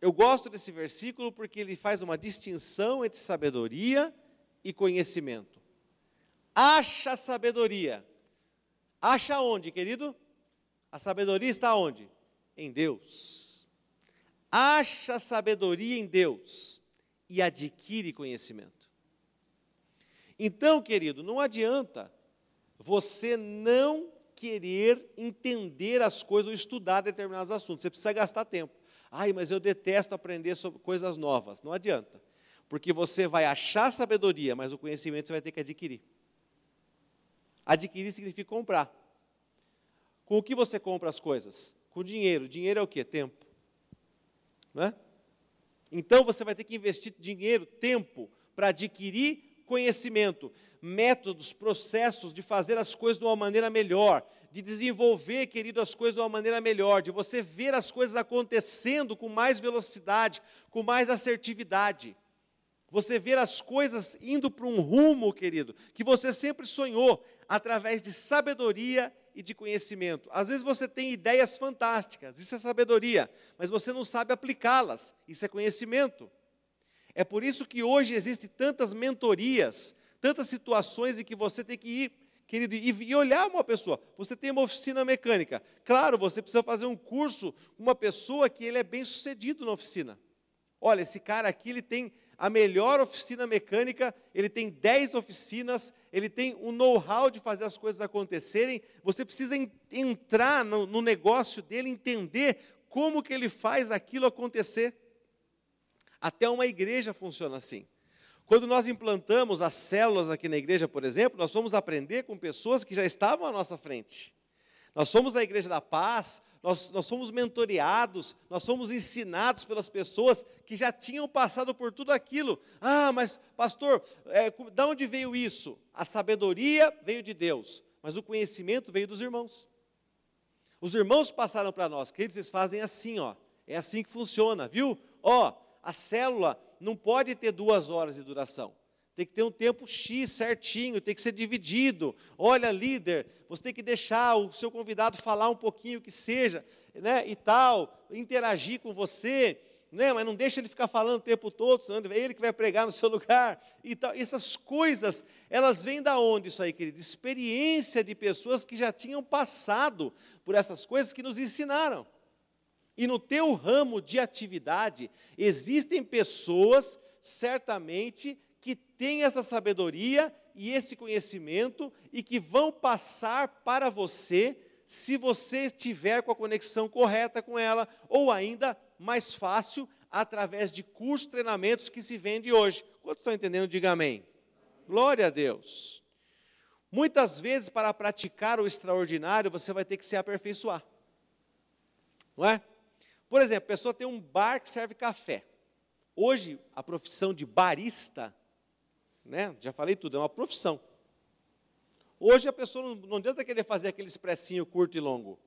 Eu gosto desse versículo porque ele faz uma distinção entre sabedoria e conhecimento. Acha sabedoria. Acha onde, querido? A sabedoria está onde? em Deus. Acha sabedoria em Deus e adquire conhecimento. Então, querido, não adianta você não querer entender as coisas ou estudar determinados assuntos. Você precisa gastar tempo. Ai, mas eu detesto aprender sobre coisas novas. Não adianta. Porque você vai achar sabedoria, mas o conhecimento você vai ter que adquirir. Adquirir significa comprar. Com o que você compra as coisas? com dinheiro. Dinheiro é o que? Tempo. Não é? Então você vai ter que investir dinheiro, tempo, para adquirir conhecimento, métodos, processos de fazer as coisas de uma maneira melhor, de desenvolver, querido, as coisas de uma maneira melhor, de você ver as coisas acontecendo com mais velocidade, com mais assertividade. Você ver as coisas indo para um rumo, querido, que você sempre sonhou, através de sabedoria e de conhecimento. Às vezes você tem ideias fantásticas, isso é sabedoria, mas você não sabe aplicá-las, isso é conhecimento. É por isso que hoje existem tantas mentorias, tantas situações em que você tem que ir, querido, e olhar uma pessoa. Você tem uma oficina mecânica. Claro, você precisa fazer um curso com uma pessoa que ele é bem sucedido na oficina. Olha, esse cara aqui, ele tem a melhor oficina mecânica, ele tem 10 oficinas, ele tem o um know-how de fazer as coisas acontecerem. Você precisa entrar no, no negócio dele, entender como que ele faz aquilo acontecer. Até uma igreja funciona assim. Quando nós implantamos as células aqui na igreja, por exemplo, nós fomos aprender com pessoas que já estavam à nossa frente. Nós somos da Igreja da Paz, nós, nós fomos mentoreados, nós fomos ensinados pelas pessoas que já tinham passado por tudo aquilo. Ah, mas pastor, é, de onde veio isso? A sabedoria veio de Deus, mas o conhecimento veio dos irmãos. Os irmãos passaram para nós, queridos, eles fazem assim, ó. É assim que funciona, viu? Ó, a célula não pode ter duas horas de duração. Tem que ter um tempo X certinho, tem que ser dividido. Olha, líder, você tem que deixar o seu convidado falar um pouquinho que seja, né, e tal, interagir com você, né, mas não deixa ele ficar falando o tempo todo, senão é ele que vai pregar no seu lugar e tal. Essas coisas, elas vêm da onde isso aí, querido? Experiência de pessoas que já tinham passado por essas coisas que nos ensinaram. E no teu ramo de atividade, existem pessoas, certamente, que têm essa sabedoria e esse conhecimento e que vão passar para você se você estiver com a conexão correta com ela, ou ainda mais fácil, através de cursos, treinamentos que se vende hoje. Quantos estão entendendo? Diga amém. Glória a Deus. Muitas vezes, para praticar o extraordinário, você vai ter que se aperfeiçoar. Não é? Por exemplo, a pessoa tem um bar que serve café. Hoje, a profissão de barista né? Já falei tudo, é uma profissão. Hoje a pessoa não, adianta querer fazer aquele expressinho curto e longo.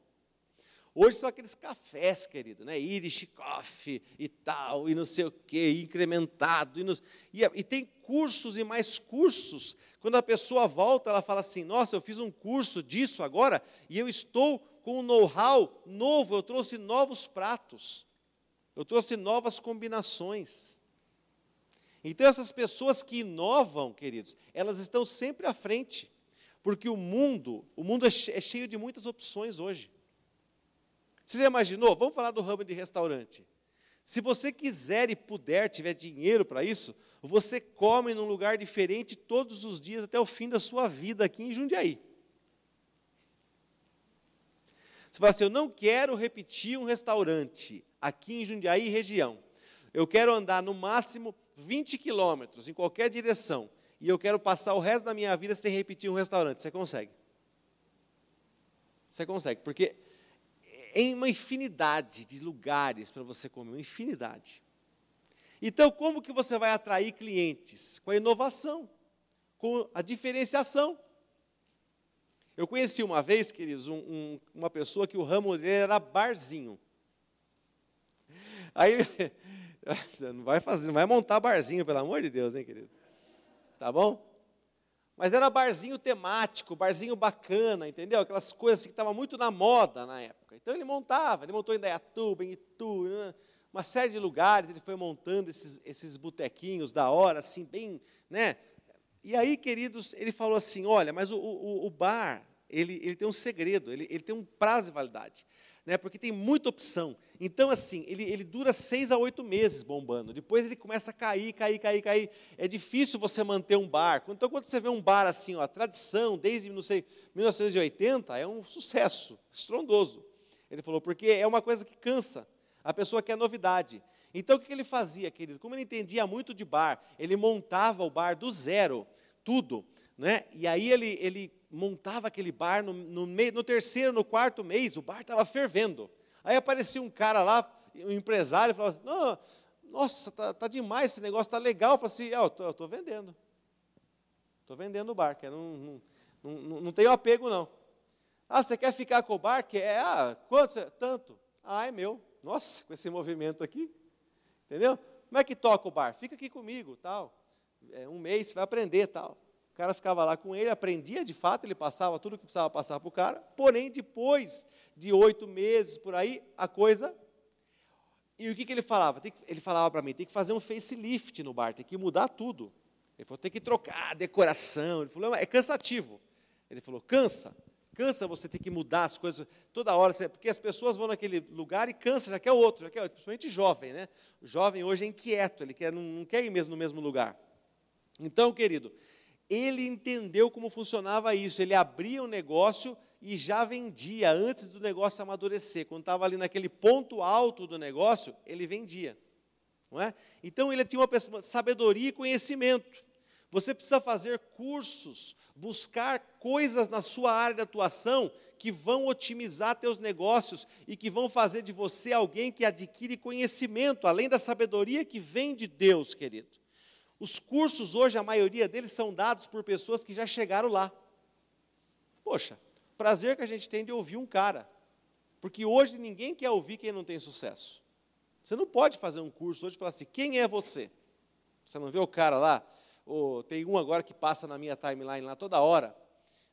Hoje são aqueles cafés, querido, né? Irish Coffee e tal, e não sei o quê, incrementado. E, e, e, tem cursos e mais cursos. Quando a pessoa volta, ela fala assim: Nossa, eu fiz um curso disso agora e eu estou com um know-how novo, eu trouxe novos pratos, eu trouxe novas combinações. Então, essas pessoas que inovam, queridos, elas estão sempre à frente, porque o mundo, o mundo é, é cheio de muitas opções hoje. Você já imaginou? Vamos falar do ramo de restaurante. Se você quiser e puder, tiver dinheiro para isso, você come num lugar diferente todos os dias até o fim da sua vida aqui em Jundiaí. Você fala assim: eu não quero repetir um restaurante aqui em Jundiaí região. Eu quero andar no máximo 20 quilômetros em qualquer direção. E eu quero passar o resto da minha vida sem repetir um restaurante. Você consegue? Você consegue, porque em uma infinidade de lugares para você comer, uma infinidade. Então, como que você vai atrair clientes? Com a inovação, com a diferenciação. Eu conheci uma vez, queridos, um, um, uma pessoa que o ramo dele era barzinho. Aí, (laughs) não vai fazer, não vai montar barzinho, pelo amor de Deus, hein, querido? Tá bom? Mas era barzinho temático, barzinho bacana, entendeu? Aquelas coisas assim que estavam muito na moda na época. Então ele montava, ele montou em Dayatuba, em Itu, né? uma série de lugares, ele foi montando esses, esses botequinhos da hora, assim, bem, né? E aí, queridos, ele falou assim, olha, mas o, o, o bar, ele, ele tem um segredo, ele, ele tem um prazo de validade né, porque tem muita opção. Então, assim, ele, ele dura seis a oito meses bombando. Depois ele começa a cair, cair, cair, cair. É difícil você manter um bar. Então, quando você vê um bar assim, ó, a tradição, desde não sei, 1980, é um sucesso estrondoso. Ele falou, porque é uma coisa que cansa. A pessoa quer novidade. Então, o que ele fazia, querido? Como ele entendia muito de bar, ele montava o bar do zero, tudo. Né? E aí ele, ele montava aquele bar no, no, no terceiro, no quarto mês, o bar estava fervendo. Aí aparecia um cara lá, um empresário, falava assim, nossa, tá, tá demais esse negócio, tá legal. Eu falei assim, ah, eu estou vendendo. Estou vendendo o bar, que não, não, não, não tenho apego, não. Ah, você quer ficar com o bar? Quer? Ah, quanto? Tanto. Ah, é meu. Nossa, com esse movimento aqui. Entendeu? Como é que toca o bar? Fica aqui comigo, tal. É, um mês, você vai aprender, tal. O cara ficava lá com ele, aprendia de fato, ele passava tudo que precisava passar para o cara, porém, depois de oito meses por aí, a coisa. E o que, que ele falava? Que, ele falava para mim: tem que fazer um facelift no bar, tem que mudar tudo. Ele falou: tem que trocar a decoração. Ele falou: é cansativo. Ele falou: cansa. Cansa você ter que mudar as coisas toda hora, porque as pessoas vão naquele lugar e cansa, já quer outro, já quer outro, principalmente jovem, né? O jovem hoje é inquieto, ele quer, não, quer ir mesmo no mesmo lugar. Então, querido, ele entendeu como funcionava isso. Ele abria o um negócio e já vendia antes do negócio amadurecer. Quando estava ali naquele ponto alto do negócio, ele vendia. Não é? Então ele tinha uma sabedoria e conhecimento. Você precisa fazer cursos, buscar coisas na sua área de atuação que vão otimizar teus negócios e que vão fazer de você alguém que adquire conhecimento, além da sabedoria que vem de Deus, querido. Os cursos hoje, a maioria deles são dados por pessoas que já chegaram lá. Poxa, prazer que a gente tem de ouvir um cara. Porque hoje ninguém quer ouvir quem não tem sucesso. Você não pode fazer um curso hoje e falar assim: quem é você? Você não vê o cara lá? Oh, tem um agora que passa na minha timeline lá toda hora.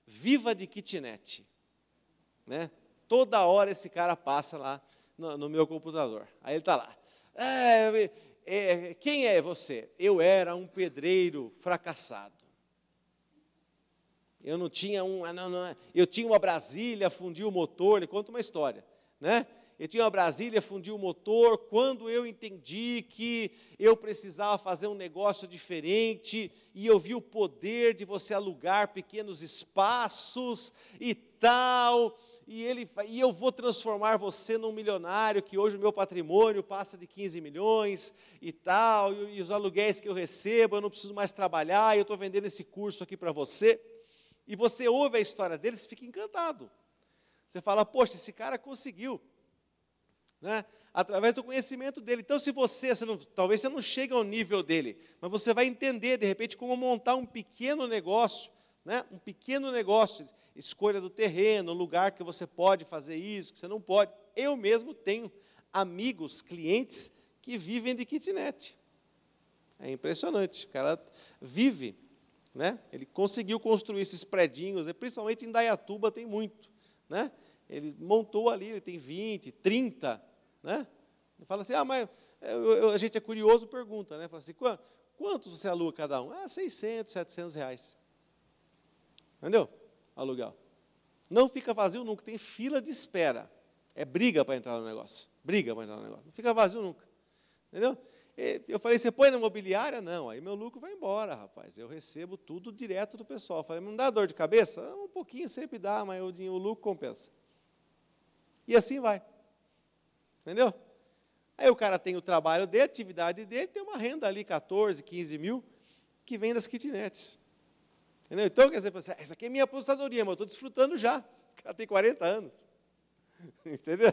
Viva de kitnet. Né? Toda hora esse cara passa lá no, no meu computador. Aí ele está lá. É, é, quem é você? Eu era um pedreiro fracassado. Eu não tinha um, não, não, eu tinha uma Brasília, fundi o motor, ele conta uma história, né? Eu tinha uma Brasília, fundi o motor, quando eu entendi que eu precisava fazer um negócio diferente, e eu vi o poder de você alugar pequenos espaços e tal, e, ele, e eu vou transformar você num milionário, que hoje o meu patrimônio passa de 15 milhões e tal, e, e os aluguéis que eu recebo, eu não preciso mais trabalhar, eu estou vendendo esse curso aqui para você. E você ouve a história dele, você fica encantado. Você fala, poxa, esse cara conseguiu. Né? Através do conhecimento dele. Então, se você, você não, talvez você não chegue ao nível dele, mas você vai entender, de repente, como montar um pequeno negócio né, um pequeno negócio, escolha do terreno, lugar que você pode fazer isso, que você não pode. Eu mesmo tenho amigos, clientes que vivem de kitnet. É impressionante. O cara vive, né? Ele conseguiu construir esses predinhos, principalmente em Dayatuba tem muito, né? Ele montou ali, ele tem 20, 30, né? Fala assim: "Ah, mas eu, eu, a gente é curioso, pergunta, né? Fala assim: "Quantos você aluga cada um?" Ah, 600, 700 reais. Entendeu? Aluguel. Não fica vazio nunca, tem fila de espera. É briga para entrar no negócio. Briga para entrar no negócio. Não fica vazio nunca. Entendeu? Eu falei, você põe na imobiliária? Não, aí meu lucro vai embora, rapaz. Eu recebo tudo direto do pessoal. Eu falei, não dá dor de cabeça? Um pouquinho sempre dá, mas o, o lucro compensa. E assim vai. Entendeu? Aí o cara tem o trabalho dele, a atividade dele, tem uma renda ali, 14, 15 mil, que vem das kitnets. Entendeu? Então, quer dizer, essa assim, aqui é minha aposentadoria, mas eu estou desfrutando já. O cara tem 40 anos. (laughs) Entendeu?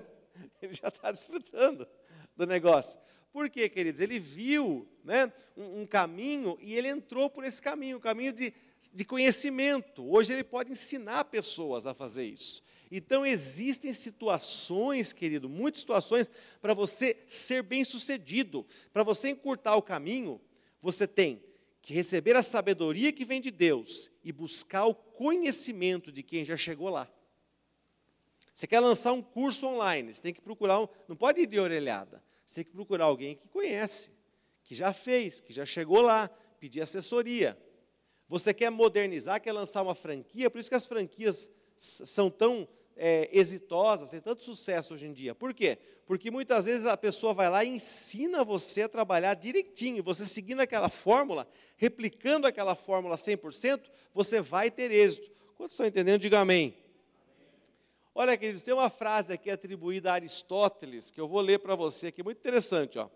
Ele já está desfrutando do negócio. Por quê, queridos? Ele viu né, um, um, caminho e ele entrou por esse caminho, um caminho de, de conhecimento. Hoje ele pode ensinar pessoas a fazer isso. Então existem situações, querido, muitas situações para você ser bem sucedido, para você encurtar o caminho, você tem que receber a sabedoria que vem de Deus e buscar o conhecimento de quem já chegou lá. Você quer lançar um curso online, você tem que procurar, um, não pode ir de orelhada, você tem que procurar alguém que conhece, que já fez, que já chegou lá, pedir assessoria. Você quer modernizar, quer lançar uma franquia, por isso que as franquias são tão é, exitosas, têm tanto sucesso hoje em dia. Por quê? Porque muitas vezes a pessoa vai lá e ensina você a trabalhar direitinho, você seguindo aquela fórmula, replicando aquela fórmula 100%, você vai ter êxito. Quantos estão entendendo? Diga amém. Olha, queridos, tem uma frase aqui atribuída a Aristóteles, que eu vou ler para você aqui, muito interessante. Ó.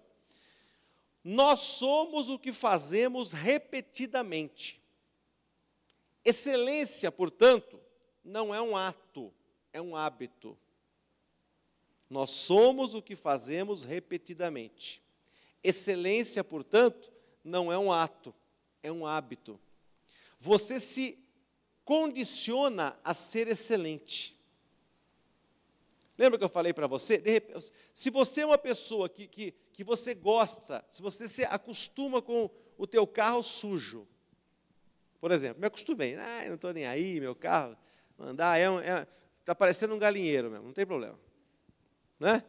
Nós somos o que fazemos repetidamente. Excelência, portanto, não é um ato, é um hábito. Nós somos o que fazemos repetidamente. Excelência, portanto, não é um ato, é um hábito. Você se condiciona a ser excelente. Lembra que eu falei para você? Repente, se você é uma pessoa que, que, que você gosta, se você se acostuma com o teu carro sujo, por exemplo, me acostumei, ah, não estou nem aí, meu carro, andar, é, é, Está parecendo um galinheiro mesmo, não tem problema. Né?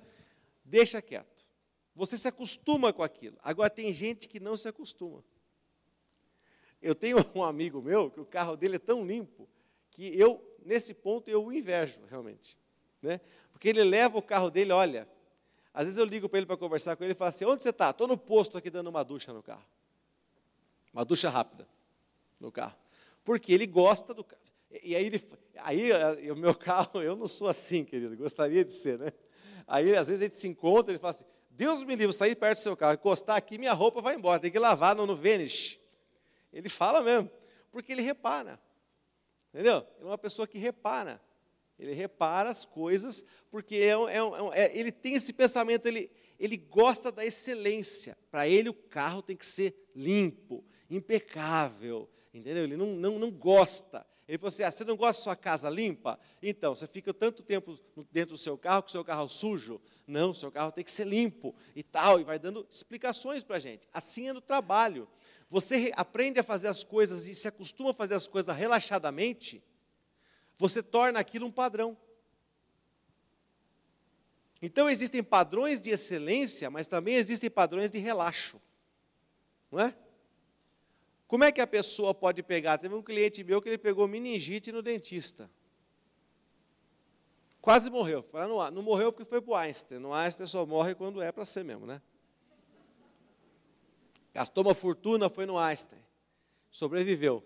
Deixa quieto. Você se acostuma com aquilo. Agora tem gente que não se acostuma. Eu tenho (laughs) um amigo meu que o carro dele é tão limpo que eu, nesse ponto, eu o invejo realmente. Né? Porque ele leva o carro dele, olha, às vezes eu ligo para ele para conversar com ele e falo assim, onde você está? Estou no posto aqui dando uma ducha no carro. Uma ducha rápida no carro. Porque ele gosta do carro. E aí, ele, aí eh, o meu (laughs) carro, eu não sou assim, querido, gostaria de ser, né? Aí, às vezes, a gente se encontra e fala assim, Deus me livre, sair perto do seu carro, encostar aqui, minha roupa vai embora, tem que lavar no, no. Ele fala mesmo, porque ele repara. Entendeu? É uma pessoa que repara. Ele repara as coisas, porque é, é, é, ele tem esse pensamento, ele, ele gosta da excelência. Para ele, o carro tem que ser limpo, impecável. Entendeu? Ele não, não, não gosta. Ele falou assim: ah, você não gosta da sua casa limpa? Então, você fica tanto tempo dentro do seu carro com o seu carro sujo. Não, o seu carro tem que ser limpo e tal. E vai dando explicações para a gente. Assim é no trabalho. Você aprende a fazer as coisas e se acostuma a fazer as coisas relaxadamente, você torna aquilo um padrão. Então existem padrões de excelência, mas também existem padrões de relaxo. Não é? Como é que a pessoa pode pegar? Teve um cliente meu que ele pegou meningite no dentista. Quase morreu. Não morreu porque foi para o Einstein. No Einstein só morre quando é para ser mesmo, né? Gastou uma fortuna, foi no Einstein. Sobreviveu.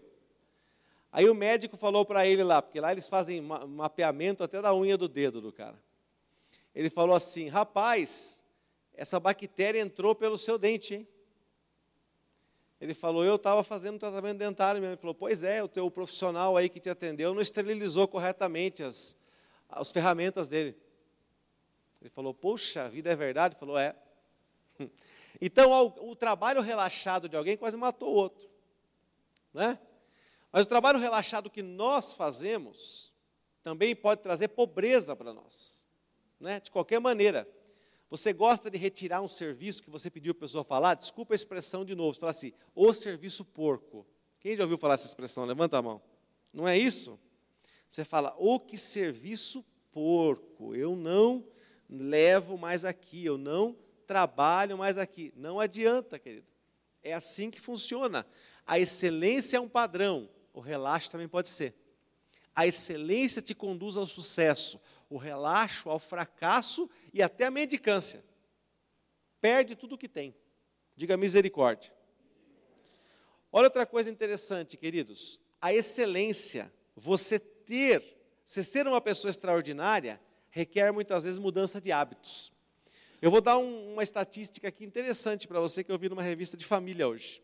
Aí o médico falou para ele lá, porque lá eles fazem mapeamento até da unha do dedo do cara. Ele falou assim: rapaz, essa bactéria entrou pelo seu dente, hein? Ele falou, eu estava fazendo tratamento dentário mesmo. Ele falou, pois é, o teu profissional aí que te atendeu não esterilizou corretamente as, as ferramentas dele. Ele falou, poxa, a vida é verdade? Ele falou, é. (laughs) Então, o trabalho relaxado de alguém quase matou o outro. Né? Mas o trabalho relaxado que nós fazemos também pode trazer pobreza para nós, né? de qualquer maneira. Você gosta de retirar um serviço que você pediu para a pessoa falar? Desculpa a expressão de novo. Você fala assim, o serviço porco. Quem já ouviu falar essa expressão? Levanta a mão. Não é isso? Você fala, o que serviço porco. Eu não levo mais aqui, eu não trabalho mais aqui. Não adianta, querido. É assim que funciona. A excelência é um padrão, o relaxo também pode ser. A excelência te conduz ao sucesso, o relaxo ao fracasso e até à mendicância. Perde tudo o que tem. Diga misericórdia. Olha outra coisa interessante, queridos. A excelência, você ter, você ser uma pessoa extraordinária, requer muitas vezes mudança de hábitos. Eu vou dar um, uma estatística aqui interessante para você que eu vi numa revista de família hoje.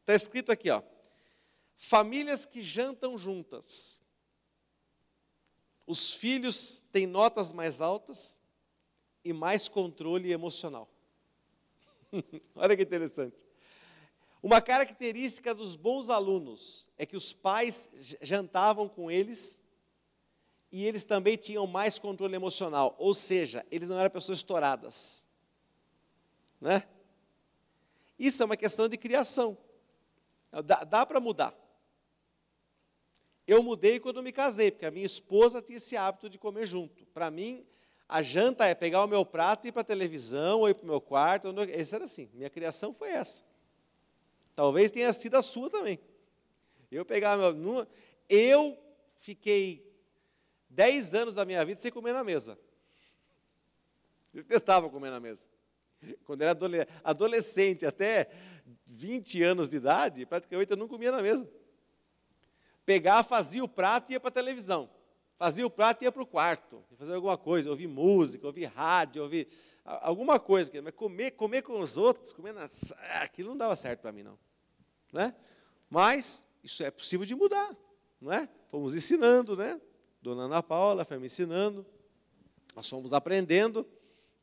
Está escrito aqui, ó. Famílias que jantam juntas. Os filhos têm notas mais altas e mais controle emocional. (laughs) Olha que interessante. Uma característica dos bons alunos é que os pais jantavam com eles e eles também tinham mais controle emocional, ou seja, eles não eram pessoas estouradas. Né? Isso é uma questão de criação. Dá, dá para mudar. Eu mudei quando me casei, porque a minha esposa tinha esse hábito de comer junto. Para mim, a janta é pegar o meu prato e ir para a televisão, ou ir para o meu quarto. Esse era assim, minha criação foi essa. Talvez tenha sido a sua também. Eu pegava meu. Eu fiquei 10 anos da minha vida sem comer na mesa. Eu testava comer na mesa. Quando era adolescente, até 20 anos de idade, praticamente eu não comia na mesa. Pegava, fazia o prato e ia para a televisão. Fazia o prato e ia para o quarto. Ia fazer alguma coisa, ouvir música, ouvir rádio, ouvir alguma coisa. Mas comer, comer com os outros, comer na... Ah, aquilo não dava certo para mim, não. Né? Mas isso é possível de mudar, não é? Fomos ensinando, né? Dona Ana Paula foi me ensinando, nós fomos aprendendo,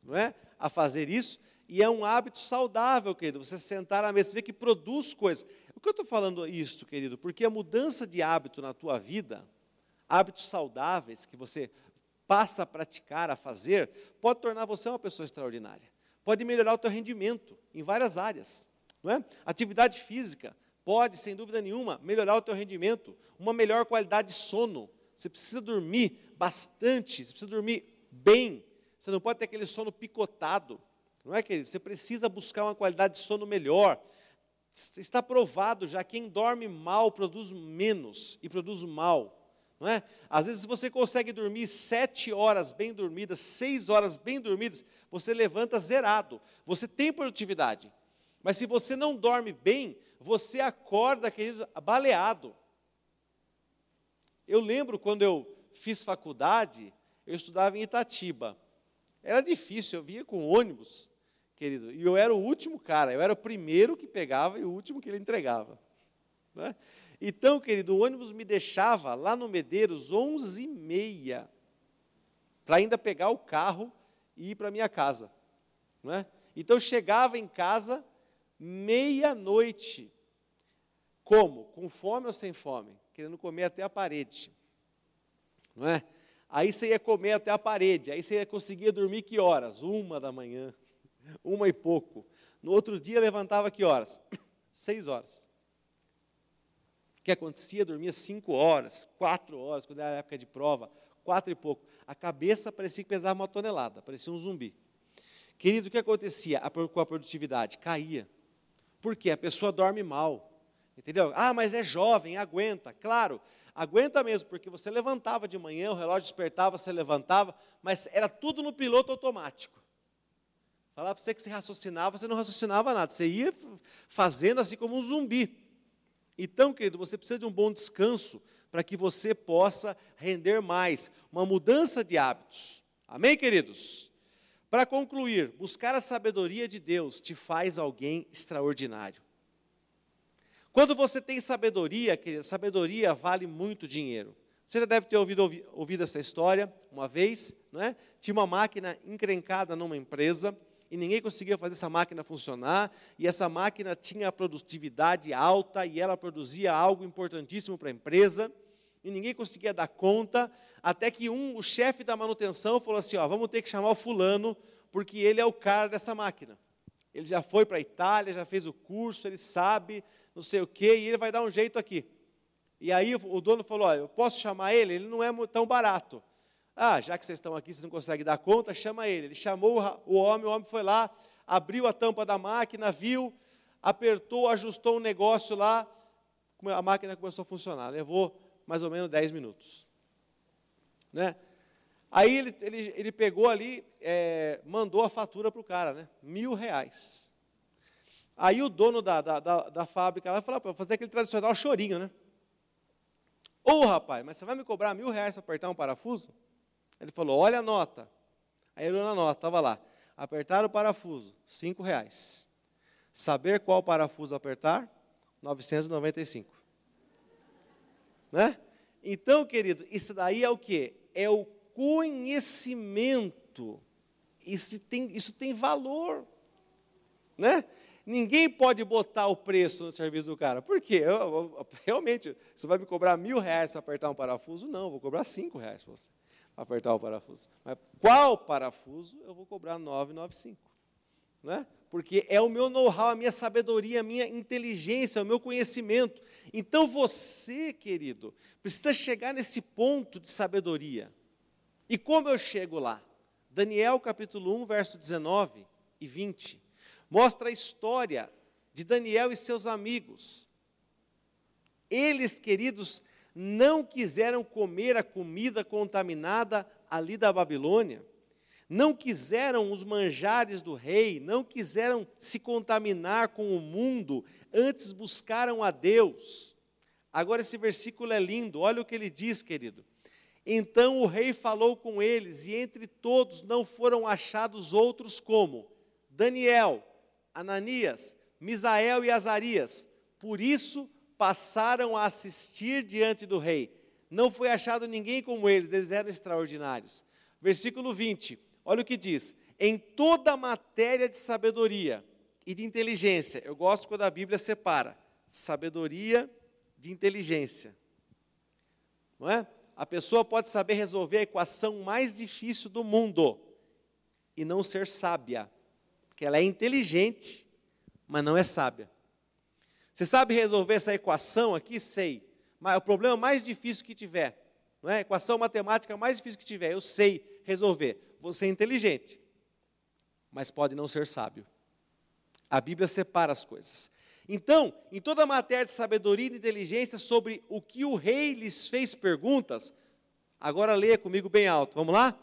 não é? A fazer isso, e é um hábito saudável, querido, você sentar à mesa, você vê que produz coisas. O que eu estou falando isso, querido? Porque a mudança de hábito na tua vida, hábitos saudáveis que você passa a praticar, a fazer, pode tornar você uma pessoa extraordinária. Pode melhorar o teu rendimento em várias áreas. Não é? Atividade física pode, sem dúvida nenhuma, melhorar o teu rendimento, uma melhor qualidade de sono. Você precisa dormir bastante, você precisa dormir bem. Você não pode ter aquele sono picotado. Não é, querido? Você precisa buscar uma qualidade de sono melhor. Está provado já, quem dorme mal produz menos e produz mal. Não é? Às vezes você consegue dormir sete horas bem dormidas, seis horas bem dormidas, você levanta zerado. Você tem produtividade. Mas se você não dorme bem, você acorda, queridos, baleado. Eu lembro quando eu fiz faculdade, eu estudava em Itatiba. Era difícil, eu vinha com ônibus, querido, e eu era o último cara, eu era o primeiro que pegava e o último que ele entregava. Né? Então, querido, o ônibus me deixava lá no Medeiros 11h30, para ainda pegar o carro e ir para minha casa. Não é? Então, chegava em casa meia-noite. Como? Com fome ou sem fome? Querendo comer até a parede. Não é? Aí você ia comer até a parede, aí você ia conseguir dormir que horas? Uma da manhã, uma e pouco. No outro dia levantava que horas? (coughs) Seis horas. O que acontecia? Dormia cinco horas, quatro horas, quando era época de prova, quatro e pouco. A cabeça parecia que pesava uma tonelada, parecia um zumbi. Querido, o que acontecia com a produtividade? Caía. Porque a pessoa dorme mal. Entendeu? Ah, mas é jovem, aguenta. Claro, aguenta mesmo, porque você levantava de manhã, o relógio despertava, você levantava, mas era tudo no piloto automático. Falar para você que você raciocinava, você não raciocinava nada, você ia fazendo assim como um zumbi. Então, querido, você precisa de um bom descanso para que você possa render mais, uma mudança de hábitos. Amém, queridos? Para concluir, buscar a sabedoria de Deus te faz alguém extraordinário. Quando você tem sabedoria, querida, sabedoria vale muito dinheiro. Você já deve ter ouvido, ouvido essa história uma vez, não é? Tinha uma máquina encrencada numa empresa e ninguém conseguia fazer essa máquina funcionar, e essa máquina tinha produtividade alta e ela produzia algo importantíssimo para a empresa, e ninguém conseguia dar conta, até que um, o chefe da manutenção falou assim: ó, vamos ter que chamar o fulano, porque ele é o cara dessa máquina. Ele já foi para a Itália, já fez o curso, ele sabe, não sei o quê, e ele vai dar um jeito aqui. E aí o dono falou: olha, eu posso chamar ele? Ele não é tão barato. Ah, já que vocês estão aqui, vocês não conseguem dar conta, chama ele. Ele chamou o homem, o homem foi lá, abriu a tampa da máquina, viu, apertou, ajustou um negócio lá, a máquina começou a funcionar. Levou mais ou menos 10 minutos. Né? Aí ele, ele, ele pegou ali, é, mandou a fatura para o cara, né? mil reais. Aí o dono da, da, da, da fábrica lá falou, para fazer aquele tradicional chorinho, né? Ô oh, rapaz, mas você vai me cobrar mil reais para apertar um parafuso? Ele falou, olha a nota. Aí ele olhou na nota, estava lá. Apertar o parafuso, cinco reais. Saber qual parafuso apertar, 995. Né? Então, querido, isso daí é o que? É o conhecimento. Isso tem, isso tem valor. Né? Ninguém pode botar o preço no serviço do cara. Por quê? Eu, eu, realmente, você vai me cobrar mil reais para apertar um parafuso? Não, vou cobrar cinco reais para você apertar o parafuso. Mas qual parafuso eu vou cobrar 995? Né? Porque é o meu know-how, a minha sabedoria, a minha inteligência, o meu conhecimento. Então você, querido, precisa chegar nesse ponto de sabedoria. E como eu chego lá? Daniel capítulo 1, verso 19 e 20, mostra a história de Daniel e seus amigos. Eles, queridos, não quiseram comer a comida contaminada ali da Babilônia, não quiseram os manjares do rei, não quiseram se contaminar com o mundo, antes buscaram a Deus. Agora esse versículo é lindo, olha o que ele diz, querido. Então o rei falou com eles, e entre todos não foram achados outros como Daniel, Ananias, Misael e Azarias. Por isso passaram a assistir diante do rei. Não foi achado ninguém como eles, eles eram extraordinários. Versículo 20, olha o que diz: em toda matéria de sabedoria e de inteligência, eu gosto quando a Bíblia separa sabedoria de inteligência, não é? A pessoa pode saber resolver a equação mais difícil do mundo e não ser sábia, porque ela é inteligente, mas não é sábia. Você sabe resolver essa equação aqui? Sei. Mas o problema mais difícil que tiver, não é? Equação matemática mais difícil que tiver, eu sei resolver. Você é inteligente, mas pode não ser sábio. A Bíblia separa as coisas. Então, em toda a matéria de sabedoria e de inteligência sobre o que o rei lhes fez perguntas, agora leia comigo bem alto, vamos lá?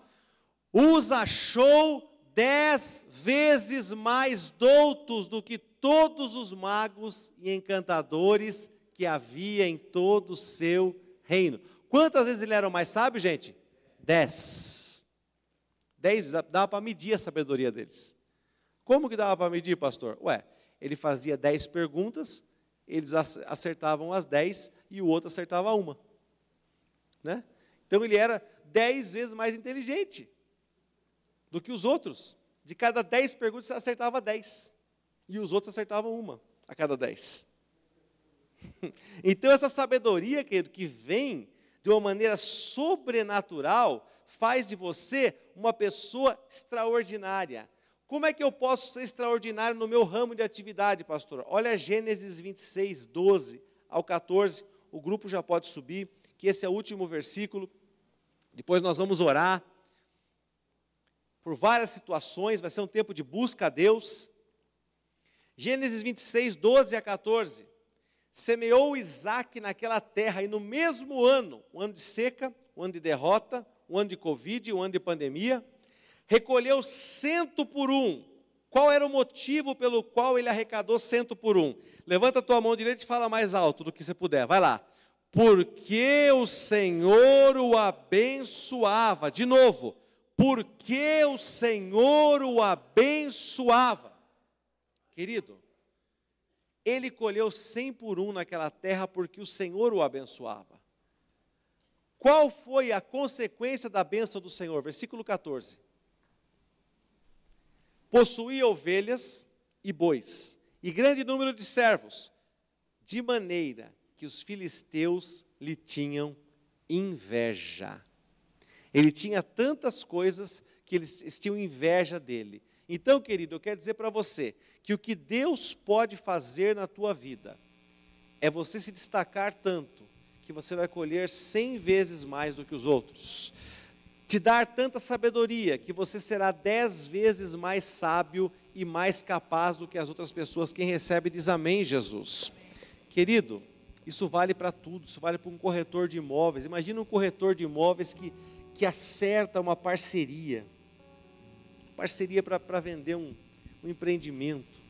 Os achou dez vezes mais doutos do que todos os magos e encantadores que havia em todo o seu reino. Quantas vezes ele era o mais sábio, gente? Dez. Dez, dava para medir a sabedoria deles. Como que dava para medir, pastor? Ué, ele fazia dez perguntas, eles acertavam as dez e o outro acertava uma. Né? Então ele era dez vezes mais inteligente do que os outros. De cada dez perguntas, ele acertava dez e os outros acertavam uma a cada dez. (laughs) Então, essa sabedoria, querido, que vem de uma maneira sobrenatural, faz de você uma pessoa extraordinária. Como é que eu posso ser extraordinário no meu ramo de atividade, pastor? Olha Gênesis 26, 12 ao 14. O grupo já pode subir, que esse é o último versículo. Depois nós vamos orar por várias situações, vai ser um tempo de busca a Deus. Gênesis 26, 12 a 14. Semeou Isaac naquela terra, e no mesmo ano, o ano de seca, o ano de derrota, o ano de Covid, o ano de pandemia, recolheu cento por um. Qual era o motivo pelo qual ele arrecadou cento por um? Levanta a tua mão direita e fala mais alto do que você puder. Vai lá. Porque o Senhor o abençoava. De novo. Porque o Senhor o abençoava. Querido, ele colheu cem por um naquela terra porque o Senhor o abençoava. Qual foi a consequência da bênção do Senhor? Versículo 14. possuía ovelhas e bois, e grande número de servos, de maneira que os filisteus lhe tinham inveja. Ele tinha tantas coisas que eles tinham inveja dele. Então, querido, eu quero dizer para você que o que Deus pode fazer na tua vida é você se destacar tanto que você vai colher cem vezes mais do que os outros. Te dar tanta sabedoria que você será dez vezes mais sábio e mais capaz do que as outras pessoas. Quem recebe diz amém, Jesus. Querido, isso vale para tudo, isso vale para um corretor de imóveis. Imagina um corretor de imóveis que, que acerta uma parceria parceria para vender um, um empreendimento,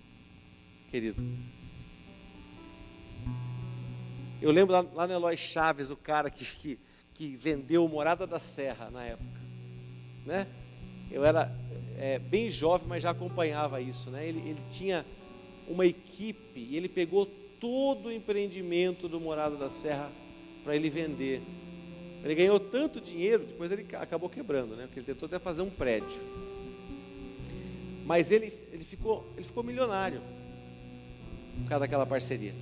querido. Eu lembro lá, lá no Eloy Chaves, o cara que, que, que vendeu Morada da Serra na época. Né? Eu era é, bem jovem, mas já acompanhava isso. Né? Ele, ele tinha uma equipe e ele pegou todo o empreendimento do Morada da Serra para ele vender. Ele ganhou tanto dinheiro, depois ele acabou quebrando, né? porque ele tentou até fazer um prédio. Mas ele, ele, ficou, ele ficou milionário por causa daquela parceria.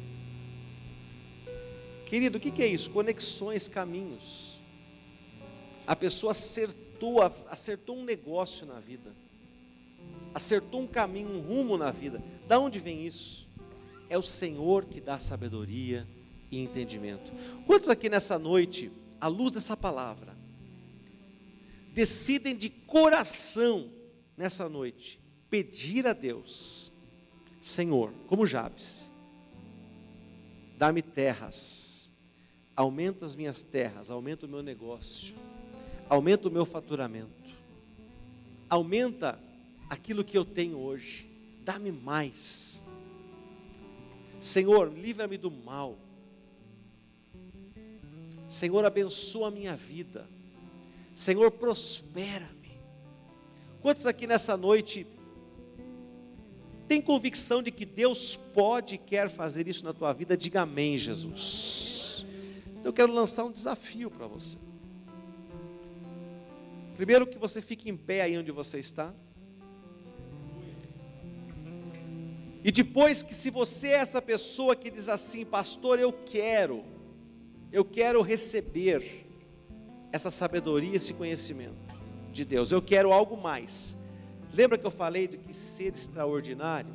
Querido, o que é isso? Conexões, caminhos. A pessoa acertou, acertou um negócio na vida, acertou um caminho, um rumo na vida. Da onde vem isso? É o Senhor que dá sabedoria e entendimento. Quantos aqui nessa noite, à luz dessa palavra, decidem de coração nessa noite pedir a Deus, Senhor, como Jabes, dá-me terras aumenta as minhas terras, aumenta o meu negócio, aumenta o meu faturamento, aumenta aquilo que eu tenho hoje, dá-me mais. Senhor, livra-me do mal. Senhor, abençoa a minha vida. Senhor, prospera-me. Quantos aqui nessa noite têm convicção de que Deus pode e quer fazer isso na tua vida? Diga amém, Jesus. Eu quero lançar um desafio para você. Primeiro que você fique em pé aí onde você está. E depois que se você é essa pessoa que diz assim, pastor, eu quero, eu quero receber essa sabedoria, esse conhecimento de Deus. Eu quero algo mais. Lembra que eu falei de que ser extraordinário?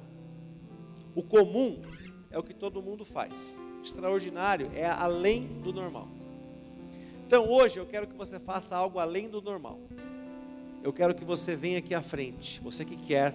O comum é o que todo mundo faz extraordinário, é além do normal. Então hoje eu quero que você faça algo além do normal. Eu quero que você venha aqui à frente, você que quer